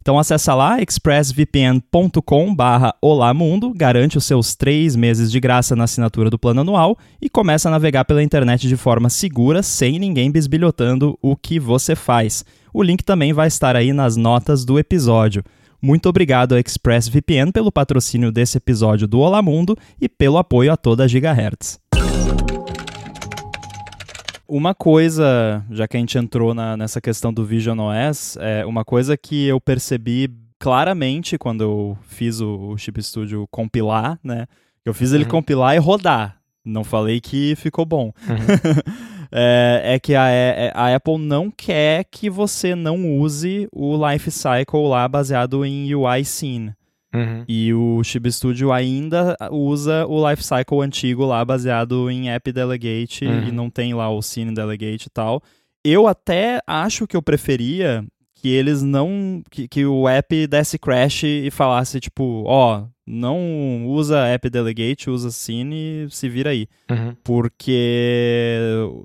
Então acessa lá expressvpn.com barra Olamundo, garante os seus três meses de graça na assinatura do plano anual e começa a navegar pela internet de forma segura, sem ninguém bisbilhotando o que você faz. O link também vai estar aí nas notas do episódio. Muito obrigado a ExpressVPN pelo patrocínio desse episódio do Olamundo e pelo apoio a toda a Gigahertz. Uma coisa, já que a gente entrou na, nessa questão do Vision OS, é uma coisa que eu percebi claramente quando eu fiz o, o Chip Studio compilar, né? Eu fiz ele uhum. compilar e rodar. Não falei que ficou bom. Uhum. é, é, que a, é, a, Apple não quer que você não use o Life Cycle lá baseado em UI Scene. Uhum. E o Chib Studio ainda usa o lifecycle antigo lá, baseado em App Delegate, uhum. e não tem lá o Scene Delegate e tal. Eu até acho que eu preferia que eles não. que, que o app desse crash e falasse, tipo, ó, oh, não usa app delegate, usa Cine e se vira aí. Uhum. Porque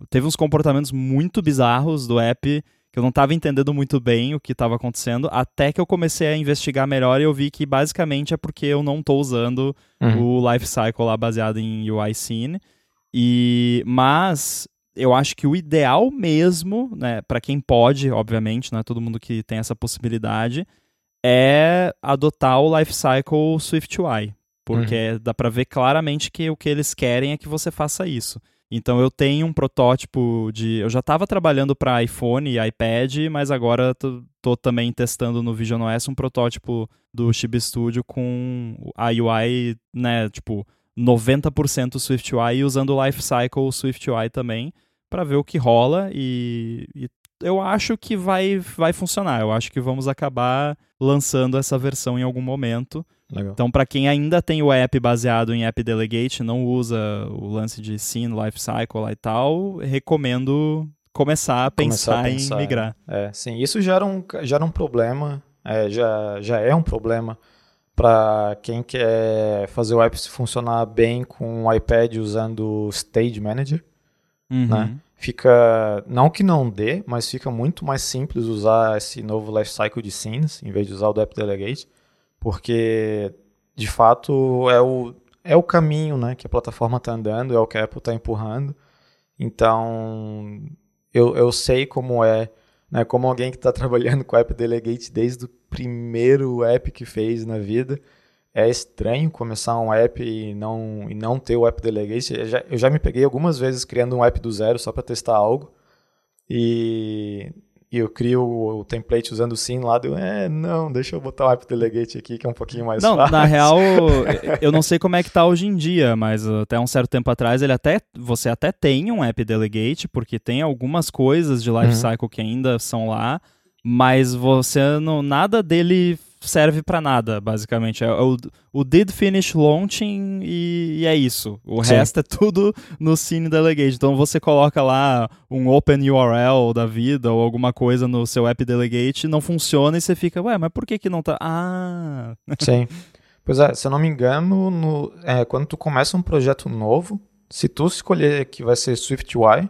teve uns comportamentos muito bizarros do app que eu não estava entendendo muito bem o que estava acontecendo, até que eu comecei a investigar melhor e eu vi que basicamente é porque eu não estou usando uhum. o Lifecycle lá baseado em UI Scene. E, mas eu acho que o ideal mesmo, né, para quem pode, obviamente, não é todo mundo que tem essa possibilidade, é adotar o lifecycle SwiftUI, porque uhum. dá para ver claramente que o que eles querem é que você faça isso. Então eu tenho um protótipo de. Eu já estava trabalhando para iPhone e iPad, mas agora tô, também testando no Vision OS um protótipo do Chibi Studio com a UI, né, tipo, 90% SwiftUI e usando o Lifecycle SwiftUI também para ver o que rola e, e, eu acho que vai, vai funcionar. Eu acho que vamos acabar lançando essa versão em algum momento. Legal. Então, para quem ainda tem o app baseado em App Delegate, não usa o lance de Scene, Lifecycle lá e tal, recomendo começar a pensar, começar a pensar em migrar. É, sim, isso já era um, já era um problema, é, já, já é um problema para quem quer fazer o app funcionar bem com o iPad usando o Stage Manager, uhum. né? Fica, não que não dê, mas fica muito mais simples usar esse novo lifecycle de scenes, em vez de usar o do App Delegate, porque de fato é o, é o caminho né, que a plataforma está andando, é o que a Apple está empurrando. Então, eu, eu sei como é, né, como alguém que está trabalhando com o App Delegate desde o primeiro app que fez na vida, é estranho começar um app e não, e não ter o App Delegate. Eu já, eu já me peguei algumas vezes criando um app do zero só para testar algo. E e eu crio o, o template usando o sim lá, eu, é, não, deixa eu botar o app delegate aqui, que é um pouquinho mais não, fácil. Na real, eu não sei como é que tá hoje em dia, mas até um certo tempo atrás, ele até, você até tem um app delegate, porque tem algumas coisas de lifecycle uhum. que ainda são lá, mas você não, nada dele serve para nada, basicamente. É o, o did finish launching e, e é isso. O Sim. resto é tudo no Cine Delegate. Então você coloca lá um open URL da vida ou alguma coisa no seu app delegate, não funciona e você fica, ué, mas por que que não tá? Ah. Sim. Pois é, se eu não me engano, no, é, quando tu começa um projeto novo, se tu escolher que vai ser SwiftUI,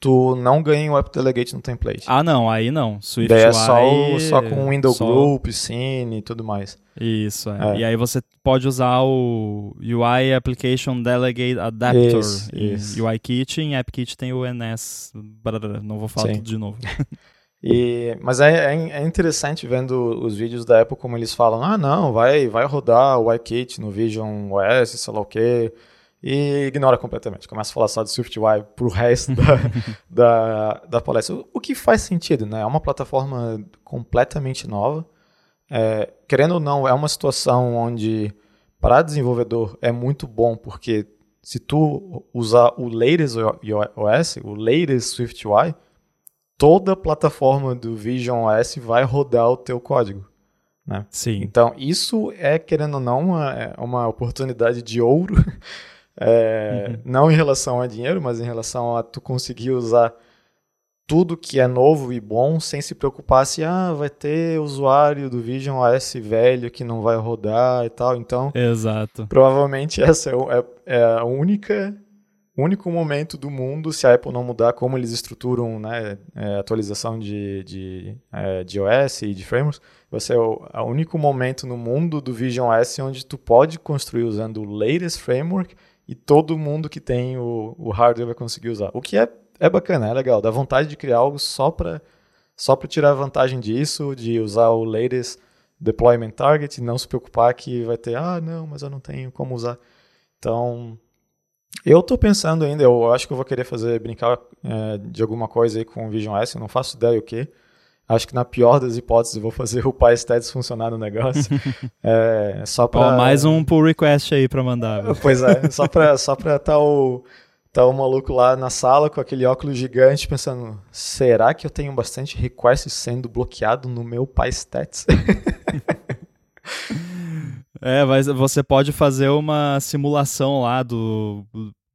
tu não ganha o app delegate no template. Ah, não, aí não. Swift Daí é só, só com window só... group, scene e tudo mais. Isso, é. É. E aí você pode usar o UI Application Delegate Adapter isso, isso. UIKit, em AppKit tem o NS, não vou falar Sim. tudo de novo. E, mas é, é, é, interessante vendo os vídeos da Apple como eles falam, ah não, vai, vai rodar o UIKit no Vision OS, sei lá o que, e ignora completamente. Começa a falar só de SwiftUI pro resto da, da, da, palestra. O, o, que faz sentido, né? É uma plataforma completamente nova. É, querendo ou não, é uma situação onde para desenvolvedor é muito bom, porque se tu usar o latest OS, o latest SwiftUI, toda a plataforma do Vision OS vai rodar o teu código. Né? Sim. Então, isso é, querendo ou não, uma, é uma oportunidade de ouro É, uhum. Não em relação a dinheiro, mas em relação a tu conseguir usar tudo que é novo e bom sem se preocupar se ah, vai ter usuário do Vision OS velho que não vai rodar e tal. Então, Exato. provavelmente essa é, é, é a única único momento do mundo, se a Apple não mudar como eles estruturam né, é, atualização de, de, é, de OS e de frameworks, vai ser o, o único momento no mundo do Vision OS onde tu pode construir usando o latest framework e todo mundo que tem o, o hardware vai conseguir usar. O que é, é bacana, é legal. Dá vontade de criar algo só para só tirar vantagem disso, de usar o latest deployment target e não se preocupar que vai ter, ah, não, mas eu não tenho como usar. Então, eu estou pensando ainda, eu acho que eu vou querer fazer, brincar é, de alguma coisa aí com o Vision S, eu não faço ideia o que. Acho que na pior das hipóteses eu vou fazer o PyStats funcionar no negócio. é, só pra... mais um pull request aí para mandar. Pois é, só para só pra tá o, tá o maluco lá na sala com aquele óculos gigante pensando, será que eu tenho bastante requests sendo bloqueado no meu PyStats? é, mas você pode fazer uma simulação lá do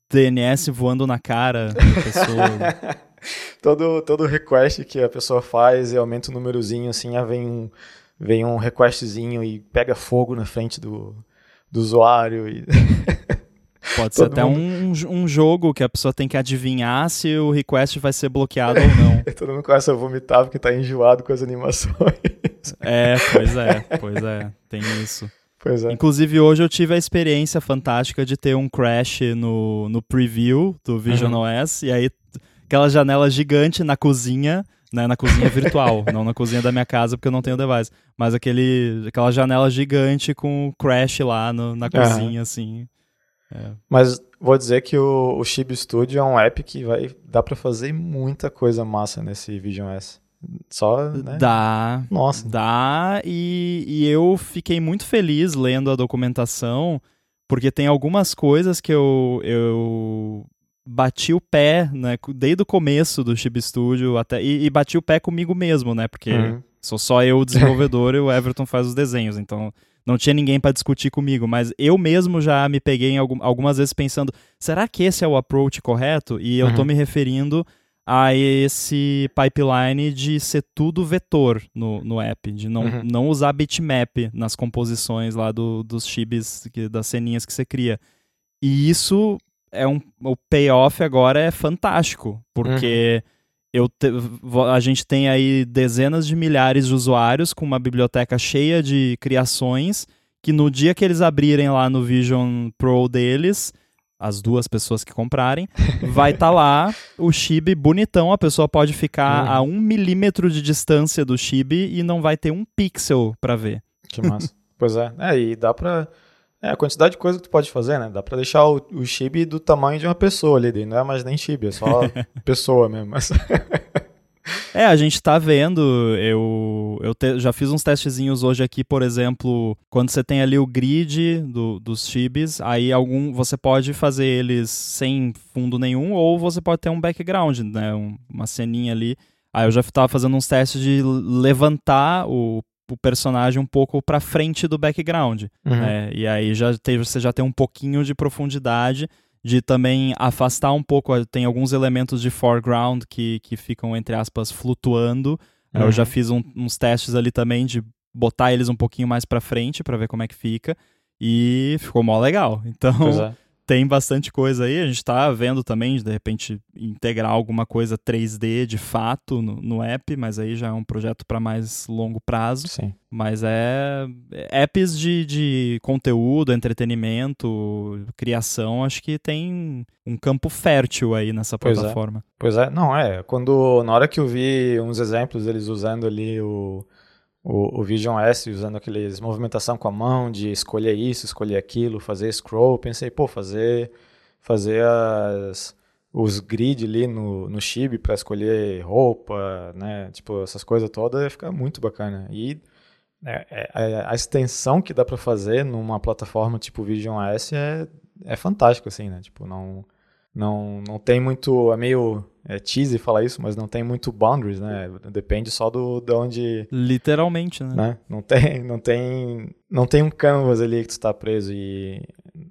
DNS voando na cara da pessoa. todo, todo request que a pessoa faz e aumenta o númerozinho, assim, aí vem um, vem um requestzinho e pega fogo na frente do, do usuário. E... Pode ser até mundo... um, um jogo que a pessoa tem que adivinhar se o request vai ser bloqueado ou não. Todo mundo começa a vomitar porque tá enjoado com as animações. É, pois é, pois é, tem isso. Pois é. Inclusive, hoje eu tive a experiência fantástica de ter um crash no, no preview do Vision uhum. OS, e aí aquela janela gigante na cozinha, né, na cozinha virtual, não na cozinha da minha casa porque eu não tenho device, mas aquele, aquela janela gigante com o Crash lá no, na cozinha, assim. É. Mas vou dizer que o, o Chibi Studio é um app que vai dá para fazer muita coisa massa nesse Vision S. Só, né? Dá. Nossa. Dá, e, e eu fiquei muito feliz lendo a documentação, porque tem algumas coisas que eu, eu bati o pé, né, desde o começo do Chib Studio até e, e, bati o pé comigo mesmo, né, porque uhum. sou só eu o desenvolvedor e o Everton faz os desenhos, então não tinha ninguém para discutir comigo, mas eu mesmo já me peguei em algum, algumas vezes pensando, será que esse é o approach correto? E eu uhum. tô me referindo a esse pipeline de ser tudo vetor no, no app, de não, uhum. não usar bitmap nas composições lá do, dos chibis, das ceninhas que você cria. E isso é um o payoff agora é fantástico, porque uhum. eu te, a gente tem aí dezenas de milhares de usuários com uma biblioteca cheia de criações que no dia que eles abrirem lá no Vision Pro deles, as duas pessoas que comprarem, vai estar tá lá o chibi bonitão, a pessoa pode ficar uhum. a um milímetro de distância do chibi e não vai ter um pixel para ver. Que massa. pois é, é, e dá pra é, a quantidade de coisa que tu pode fazer, né? Dá pra deixar o, o chibi do tamanho de uma pessoa ali, não é mais nem chibi, é só pessoa mesmo. Mas... É, a gente tá vendo, eu, eu te, já fiz uns testezinhos hoje aqui, por exemplo, quando você tem ali o grid do, dos chibis, aí algum você pode fazer eles sem fundo nenhum, ou você pode ter um background, né, um, uma ceninha ali. Aí eu já tava fazendo uns testes de levantar o o personagem um pouco para frente do background. Uhum. Né? E aí já tem, você já tem um pouquinho de profundidade, de também afastar um pouco. Tem alguns elementos de foreground que, que ficam, entre aspas, flutuando. Uhum. Eu já uhum. fiz um, uns testes ali também de botar eles um pouquinho mais para frente para ver como é que fica. E ficou mó legal. Então. Tem bastante coisa aí. A gente está vendo também, de repente, integrar alguma coisa 3D de fato no, no app, mas aí já é um projeto para mais longo prazo. Sim. Mas é, é apps de, de conteúdo, entretenimento, criação, acho que tem um campo fértil aí nessa pois é. plataforma. É. Pois é, não é. Quando na hora que eu vi uns exemplos eles usando ali o o, o Vision S usando aqueles movimentação com a mão de escolher isso, escolher aquilo, fazer scroll, pensei, pô, fazer fazer as os grid ali no, no Chibi para escolher roupa, né? Tipo, essas coisas todas ia ficar muito bacana. E é, é, a extensão que dá para fazer numa plataforma tipo Vision S é, é fantástico, assim, né? Tipo, não, não, não tem muito. É meio é cheesy falar isso, mas não tem muito boundaries, né? Depende só do de onde. Literalmente, né? né? Não tem, não tem, não tem um canvas ali que tu está preso e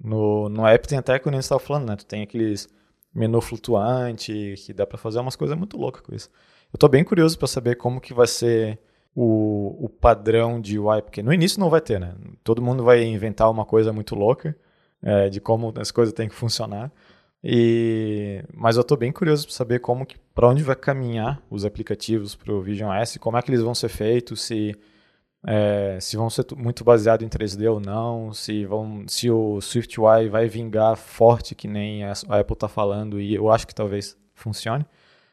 no, no app tem até que nem estava falando, né? Tu tem aqueles menu flutuante que dá para fazer umas coisas muito loucas com isso. Eu tô bem curioso para saber como que vai ser o, o padrão de UI, porque no início não vai ter, né? Todo mundo vai inventar uma coisa muito louca é, de como as coisas têm que funcionar. E, mas eu estou bem curioso para saber como que, para onde vai caminhar os aplicativos para o Vision S, como é que eles vão ser feitos, se é, se vão ser muito baseados em 3D ou não, se vão, se o SwiftUI vai vingar forte que nem a Apple está falando e eu acho que talvez funcione,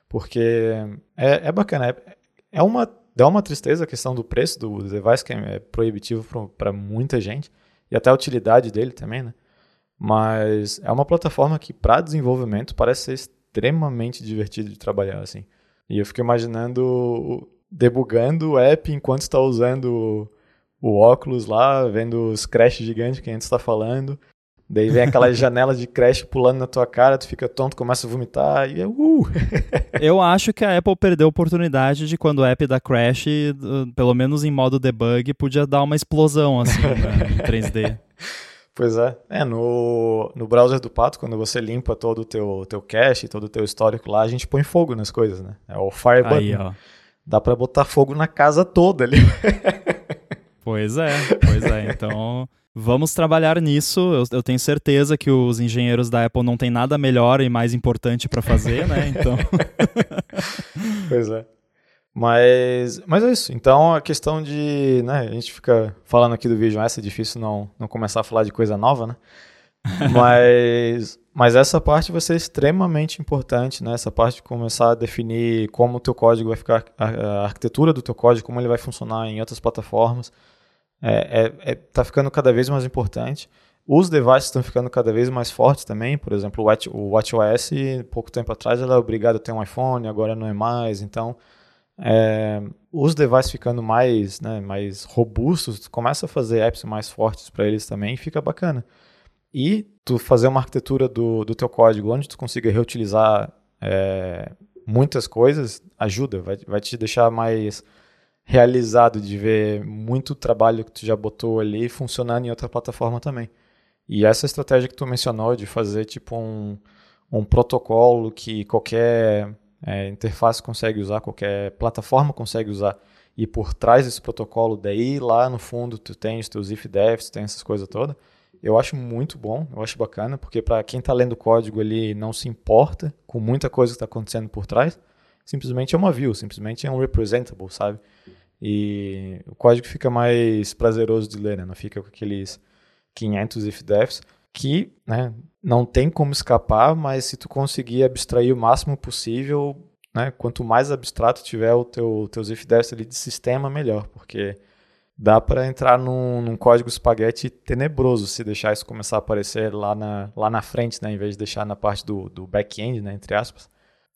porque é, é bacana, é, é uma dá uma tristeza a questão do preço do device que é proibitivo para muita gente e até a utilidade dele também, né? Mas é uma plataforma que, para desenvolvimento, parece ser extremamente divertido de trabalhar, assim. E eu fico imaginando debugando o app enquanto está usando o óculos lá, vendo os crash gigantes que a gente está falando. Daí vem aquela janela de crash pulando na tua cara, tu fica tonto, começa a vomitar e é uh! Eu acho que a Apple perdeu a oportunidade de quando o app da crash, pelo menos em modo debug, podia dar uma explosão assim né, em 3D. Pois é. É, no, no browser do Pato, quando você limpa todo o teu, teu cache, todo o teu histórico lá, a gente põe fogo nas coisas, né? É o Fire Aí, ó. Dá pra botar fogo na casa toda ali. pois é, pois é. Então, vamos trabalhar nisso. Eu, eu, tenho certeza que os engenheiros da Apple não têm nada melhor e mais importante para fazer, né? Então. pois é. Mas, mas é isso. Então a questão de. Né, a gente fica falando aqui do Vision S, é difícil não, não começar a falar de coisa nova, né? Mas Mas essa parte vai ser extremamente importante, né? Essa parte de começar a definir como o teu código vai ficar, a, arquitetura do teu código, como ele vai funcionar em outras plataformas, é, é, é tá ficando cada vez mais importante. Os devices estão ficando cada vez mais fortes também. Por exemplo, o, Watch, o WatchOS, pouco tempo atrás, era obrigado a ter um iPhone, agora não é mais. Então, é, os devices ficando mais, né, mais robustos, começa a fazer apps mais fortes para eles também fica bacana. E tu fazer uma arquitetura do, do teu código onde tu consiga reutilizar é, muitas coisas ajuda, vai, vai te deixar mais realizado de ver muito trabalho que tu já botou ali funcionando em outra plataforma também. E essa estratégia que tu mencionou de fazer tipo um, um protocolo que qualquer é, interface consegue usar, qualquer plataforma consegue usar, e por trás desse protocolo, daí lá no fundo tu tem os teus if-defs, tem essas coisas todas, eu acho muito bom, eu acho bacana, porque para quem está lendo o código ali não se importa com muita coisa que está acontecendo por trás, simplesmente é uma view, simplesmente é um representable, sabe? E o código fica mais prazeroso de ler, né? Não fica com aqueles 500 if-defs que né, não tem como escapar, mas se tu conseguir abstrair o máximo possível, né, quanto mais abstrato tiver o teu teus if-defs ali de sistema, melhor, porque dá para entrar num, num, código espaguete tenebroso se deixar isso começar a aparecer lá na, lá na frente, né, em vez de deixar na parte do, do back-end, né, entre aspas.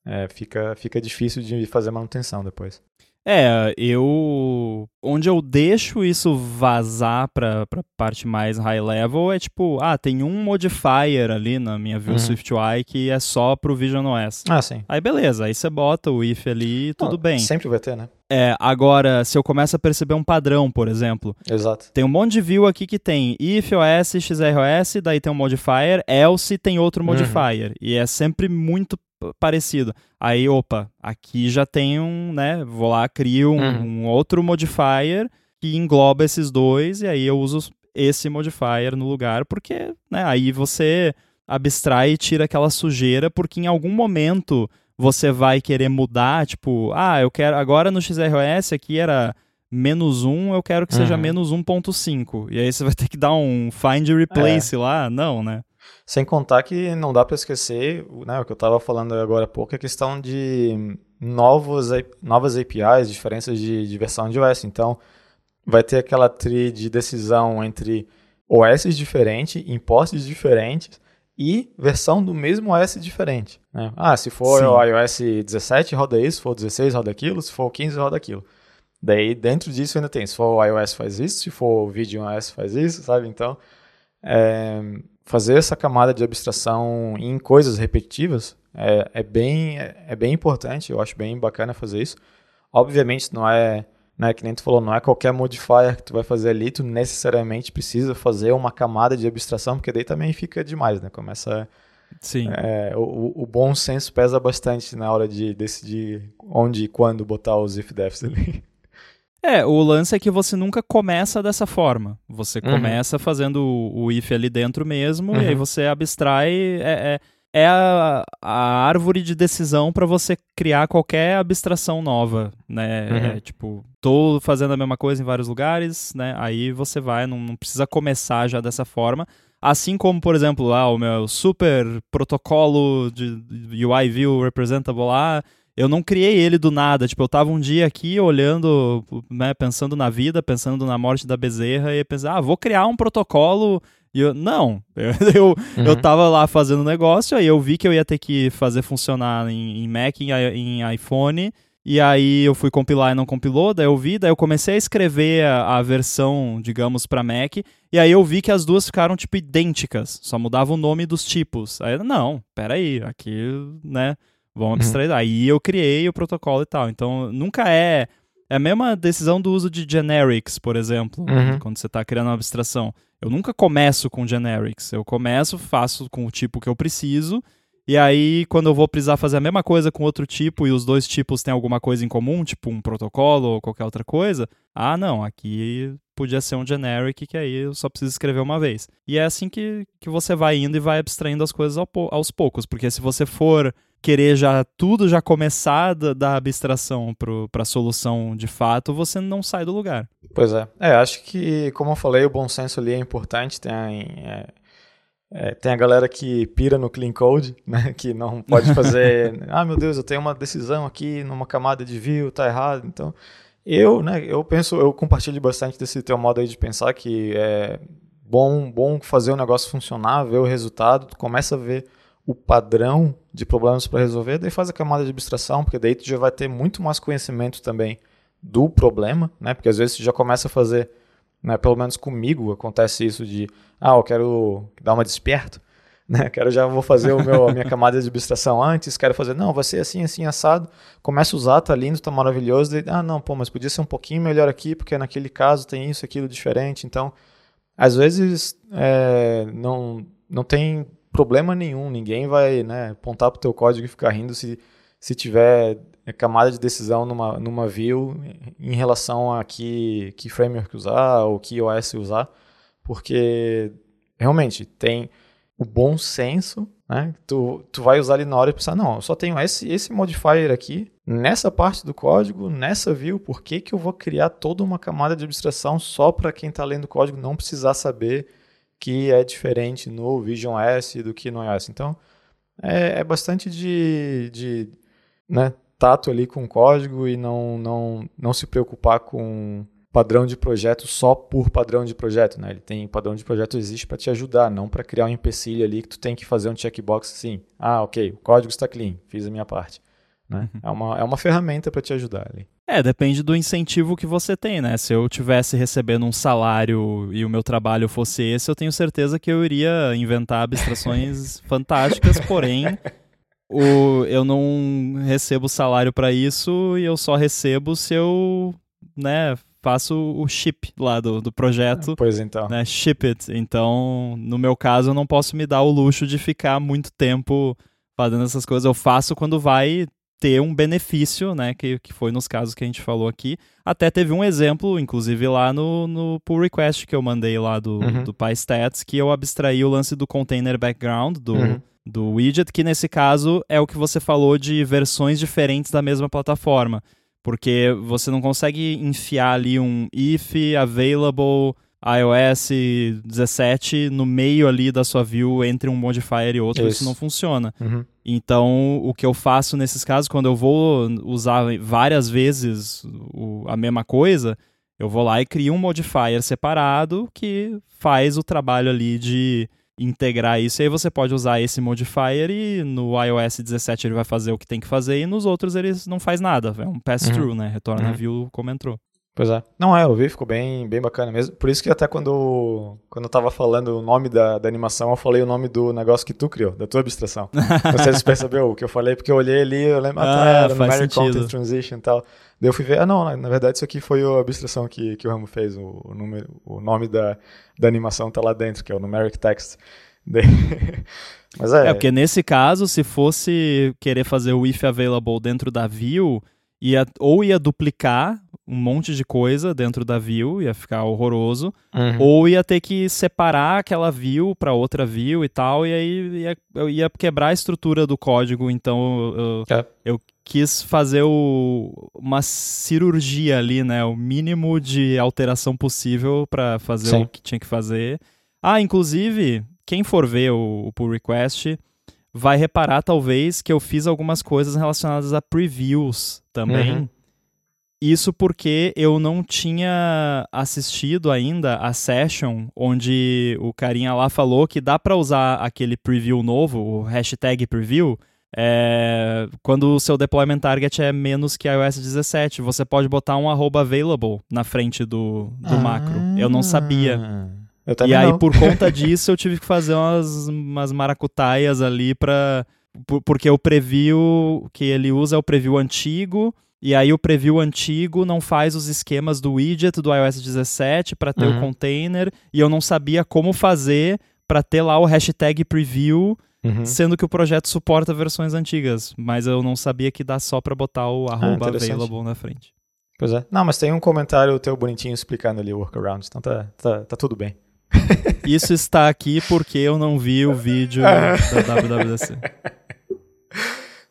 É, fica, fica difícil de fazer manutenção depois. É, eu. Onde eu deixo isso vazar pra, pra parte mais high level é tipo, ah, tem um modifier ali na minha Vue uhum. SwiftUI que é só pro Vision OS. Ah, sim. Aí beleza, aí você bota o if ali e tudo bem. Sempre vai ter, né? É, agora, se eu começo a perceber um padrão, por exemplo. Exato. Tem um monte de view aqui que tem if OS, XROS, daí tem um modifier, else tem outro uhum. modifier. Uhum. E é sempre muito parecido. Aí, opa, aqui já tem um, né? Vou lá, crio um, uhum. um, outro modifier que engloba esses dois, e aí eu uso esse modifier no lugar, porque né, aí você abstrai e tira aquela sujeira, porque em algum momento você vai querer mudar, tipo, ah, eu quero. Agora no XROS aqui era menos 1, eu quero que uhum. seja menos 1.5. E aí você vai ter que dar um find replace é. lá? Não, né? Sem contar que não dá para esquecer, né, o que eu estava falando agora há pouco, a questão de novos, novas APIs, diferenças de, de versão de OS. Então, vai ter aquela tree de decisão entre OS diferentes, impostos diferentes e versão do mesmo OS diferente. Né? Ah, se for Sim. o iOS 17, roda isso, se for 16, roda aquilo, se for 15, roda aquilo. Daí, dentro disso ainda tem, se for o iOS faz isso, se for o Video OS faz isso, sabe? Então, é, fazer essa camada de abstração em coisas repetitivas é, é, bem, é, é, bem importante, eu acho bem bacana fazer isso. Obviamente não é, né, que nem tu falou, não é qualquer modifier que tu vai fazer ali, tu necessariamente precisa fazer uma camada de abstração, porque daí também fica demais, né? Começa... Sim. É, o, o, bom senso pesa bastante na hora de decidir onde e quando botar os if-defs ali. É, o lance é que você nunca começa dessa forma. Você uhum. começa fazendo o, o, if ali dentro mesmo, uhum. e aí uhum. você abstrai. É, é, é a, a, árvore de decisão para você criar qualquer abstração nova, né? Uhum. É, tipo, tô fazendo a mesma coisa em vários lugares, né? Aí você vai, não, não precisa começar já dessa forma. Assim como, por exemplo, lá o meu super protocolo de UI View Representable lá, eu não criei ele do nada. Tipo, eu tava um dia aqui olhando, né, pensando na vida, pensando na morte da Bezerra, e pensei, ah, vou criar um protocolo. E eu, não, eu, eu, uhum. eu tava lá fazendo negócio, aí eu vi que eu ia ter que fazer funcionar em, em Mac, em, em iPhone, e aí eu fui compilar e não compilou, daí eu vi, daí eu comecei a escrever a, a versão, digamos, para Mac, e aí eu vi que as duas ficaram, tipo, idênticas, só mudava o nome dos tipos. Aí, não, peraí, aqui, né, Vamos uhum. abstrair. Uhum. Aí eu criei o protocolo e tal. Então, nunca é. É a mesma decisão do uso de generics, por exemplo, uhum. quando você está criando uma abstração. Eu nunca começo com generics. Eu começo, faço com o tipo que eu preciso, e aí, quando eu vou precisar fazer a mesma coisa com outro tipo e os dois tipos têm alguma coisa em comum, tipo um protocolo ou qualquer outra coisa, ah, não, aqui podia ser um generic que aí eu só preciso escrever uma vez. E é assim que, que você vai indo e vai abstraindo as coisas ao, aos poucos, porque se você for querer já tudo já começar da, da abstração para a solução de fato, você não sai do lugar. Pois é. É, acho que, como eu falei, o bom senso ali é importante. Tem, é, é, tem a galera que pira no clean code, né? Que não pode fazer. ah, meu Deus, eu tenho uma decisão aqui numa camada de view, tá errado. Então, eu, né? Eu penso, eu compartilho bastante desse teu modo aí de pensar que é bom, bom fazer o negócio funcionar, ver o resultado, tu começa a ver o padrão de problemas para resolver, daí faz a camada de abstração, porque daí tu já vai ter muito mais conhecimento também do problema, né? Porque às vezes tu já começa a fazer né? Pelo menos comigo acontece isso de, ah, eu quero dar uma desperto, né? Quero já vou fazer o meu, a minha camada de abstração antes, quero fazer, não, vai ser assim, assim, assado. Começa a usar, tá lindo, tá maravilhoso. Daí, ah, não, pô, mas podia ser um pouquinho melhor aqui, porque naquele caso tem isso, aquilo diferente. Então, às vezes, é, não, não tem problema nenhum, ninguém vai né, apontar pro teu código e ficar rindo se, se tiver é, camada de decisão numa, numa view em relação a que, que framework usar ou que OS usar, porque realmente tem o bom senso, né? Tu, tu vai usar ali na hora e pensar, não, eu só tenho esse, esse modifier aqui, nessa parte do código, nessa view, por que, que eu vou criar toda uma camada de abstração só para quem está lendo o código não precisar saber que é diferente no Vision S do que no iOS? Então, é, é bastante de, de né, tato ali com o código e não, não, não se preocupar com padrão de projeto só por padrão de projeto, né? Ele tem padrão de projeto existe para te ajudar, não para criar um empecilho ali que tu tem que fazer um checkbox assim. Ah, ok, o código está clean, fiz a minha parte. Né? Uhum. É, uma, é uma ferramenta para te ajudar ali. É, depende do incentivo que você tem, né? Se eu tivesse recebendo um salário e o meu trabalho fosse esse, eu tenho certeza que eu iria inventar abstrações fantásticas, porém o, eu não recebo salário para isso e eu só recebo se eu, né, faço o ship lá do, do projeto. Pois então. Né, ship it. Então, no meu caso, eu não posso me dar o luxo de ficar muito tempo fazendo essas coisas. Eu faço quando vai ter um benefício, né, que, que foi nos casos que a gente falou aqui. Até teve um exemplo, inclusive lá no, no pull request que eu mandei lá do, uhum. do PyStats, que eu abstraí o lance do container background, do... Uhum do widget, que nesse caso é o que você falou de versões diferentes da mesma plataforma. Porque você não consegue enfiar ali um if available iOS 17 no meio ali da sua view entre um modifier e outro, isso, isso não funciona. Uhum. Então, o que eu faço nesses casos, quando eu vou usar várias vezes o, a mesma coisa, eu vou lá e crio um modifier separado que faz o trabalho ali de integrar isso. E aí você pode usar esse modifier e no iOS 17 ele vai fazer o que tem que fazer e nos outros ele não faz nada. É um pass-through, uhum. né? Retorna uhum. a view como entrou. Pois é. Não, é, eu vi, ficou bem, bem bacana mesmo. Por isso que até quando, quando eu tava falando o nome da, da animação, eu falei o nome do negócio que tu criou, da tua abstração. Você percebeu o que eu falei, porque eu olhei ali, eu lembro, ah, tá, era Numeric Content Transition e tal. Daí eu fui ver, ah não, na, na verdade isso aqui foi a abstração que, que o Ramo fez, o, o, número, o nome da, da animação tá lá dentro, que é o Numeric Text. Mas é... é, porque nesse caso, se fosse querer fazer o if available dentro da view, ia, ou ia duplicar um monte de coisa dentro da view, ia ficar horroroso, uhum. ou ia ter que separar aquela view para outra view e tal, e aí ia, eu ia quebrar a estrutura do código, então eu, é. eu quis fazer o, uma cirurgia ali, né, o mínimo de alteração possível para fazer Sim. o que tinha que fazer. Ah, inclusive, quem for ver o, o pull request vai reparar talvez que eu fiz algumas coisas relacionadas a previews também. Uhum. Isso porque eu não tinha assistido ainda a session onde o carinha lá falou que dá para usar aquele preview novo, o hashtag preview, é, quando o seu deployment target é menos que iOS 17. Você pode botar um arroba available na frente do, do ah. macro. Eu não sabia e aí, não. por conta disso, eu tive que fazer umas, umas maracutaias ali pra. Porque o preview que ele usa é o preview antigo. E aí o preview antigo não faz os esquemas do widget do iOS 17 para ter uhum. o container. E eu não sabia como fazer para ter lá o hashtag preview, uhum. sendo que o projeto suporta versões antigas. Mas eu não sabia que dá só para botar o ah, arroba ah, available na frente. Pois é. Não, mas tem um comentário teu bonitinho explicando ali o workaround, então tá, tá, tá tudo bem. Isso está aqui porque eu não vi o vídeo da WWDC.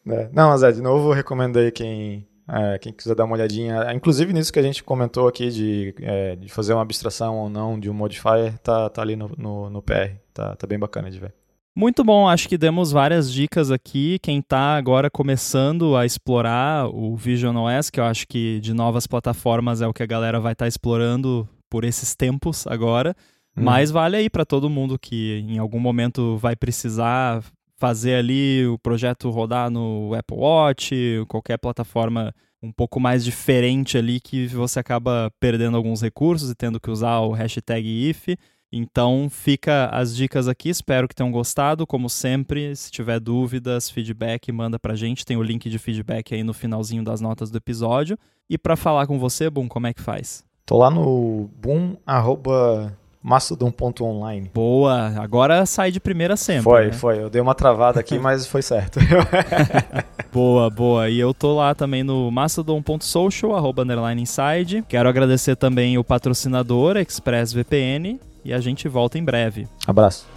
É. Não, mas é, de novo, recomendo aí quem, É, quem quiser dar uma olhadinha, inclusive nisso que a gente comentou aqui de, é, de fazer uma abstração ou não de um modifier, tá, tá ali no, no, no PR. Tá, tá bem bacana de ver. Muito bom, acho que demos várias dicas aqui. Quem está agora começando a explorar o Vision OS, que eu acho que de novas plataformas é o que a galera vai estar tá explorando por esses tempos agora. Hum. Mas vale aí para todo mundo que em algum momento vai precisar fazer ali o projeto rodar no Apple Watch, qualquer plataforma um pouco mais diferente ali que você acaba perdendo alguns recursos e tendo que usar o hashtag if. Então fica as dicas aqui, espero que tenham gostado. Como sempre, se tiver dúvidas, feedback, manda pra gente. Tem o link de feedback aí no finalzinho das notas do episódio. E para falar com você, Boom, como é que faz? Tô lá no boom, arroba mastodon.online. Boa, agora sai de primeira sempre. Foi, né? foi. Eu dei uma travada aqui, mas foi certo. boa, boa. E eu tô lá também no mastodon.social, arroba underline inside. Quero agradecer também o patrocinador ExpressVPN e a gente volta em breve. Abraço.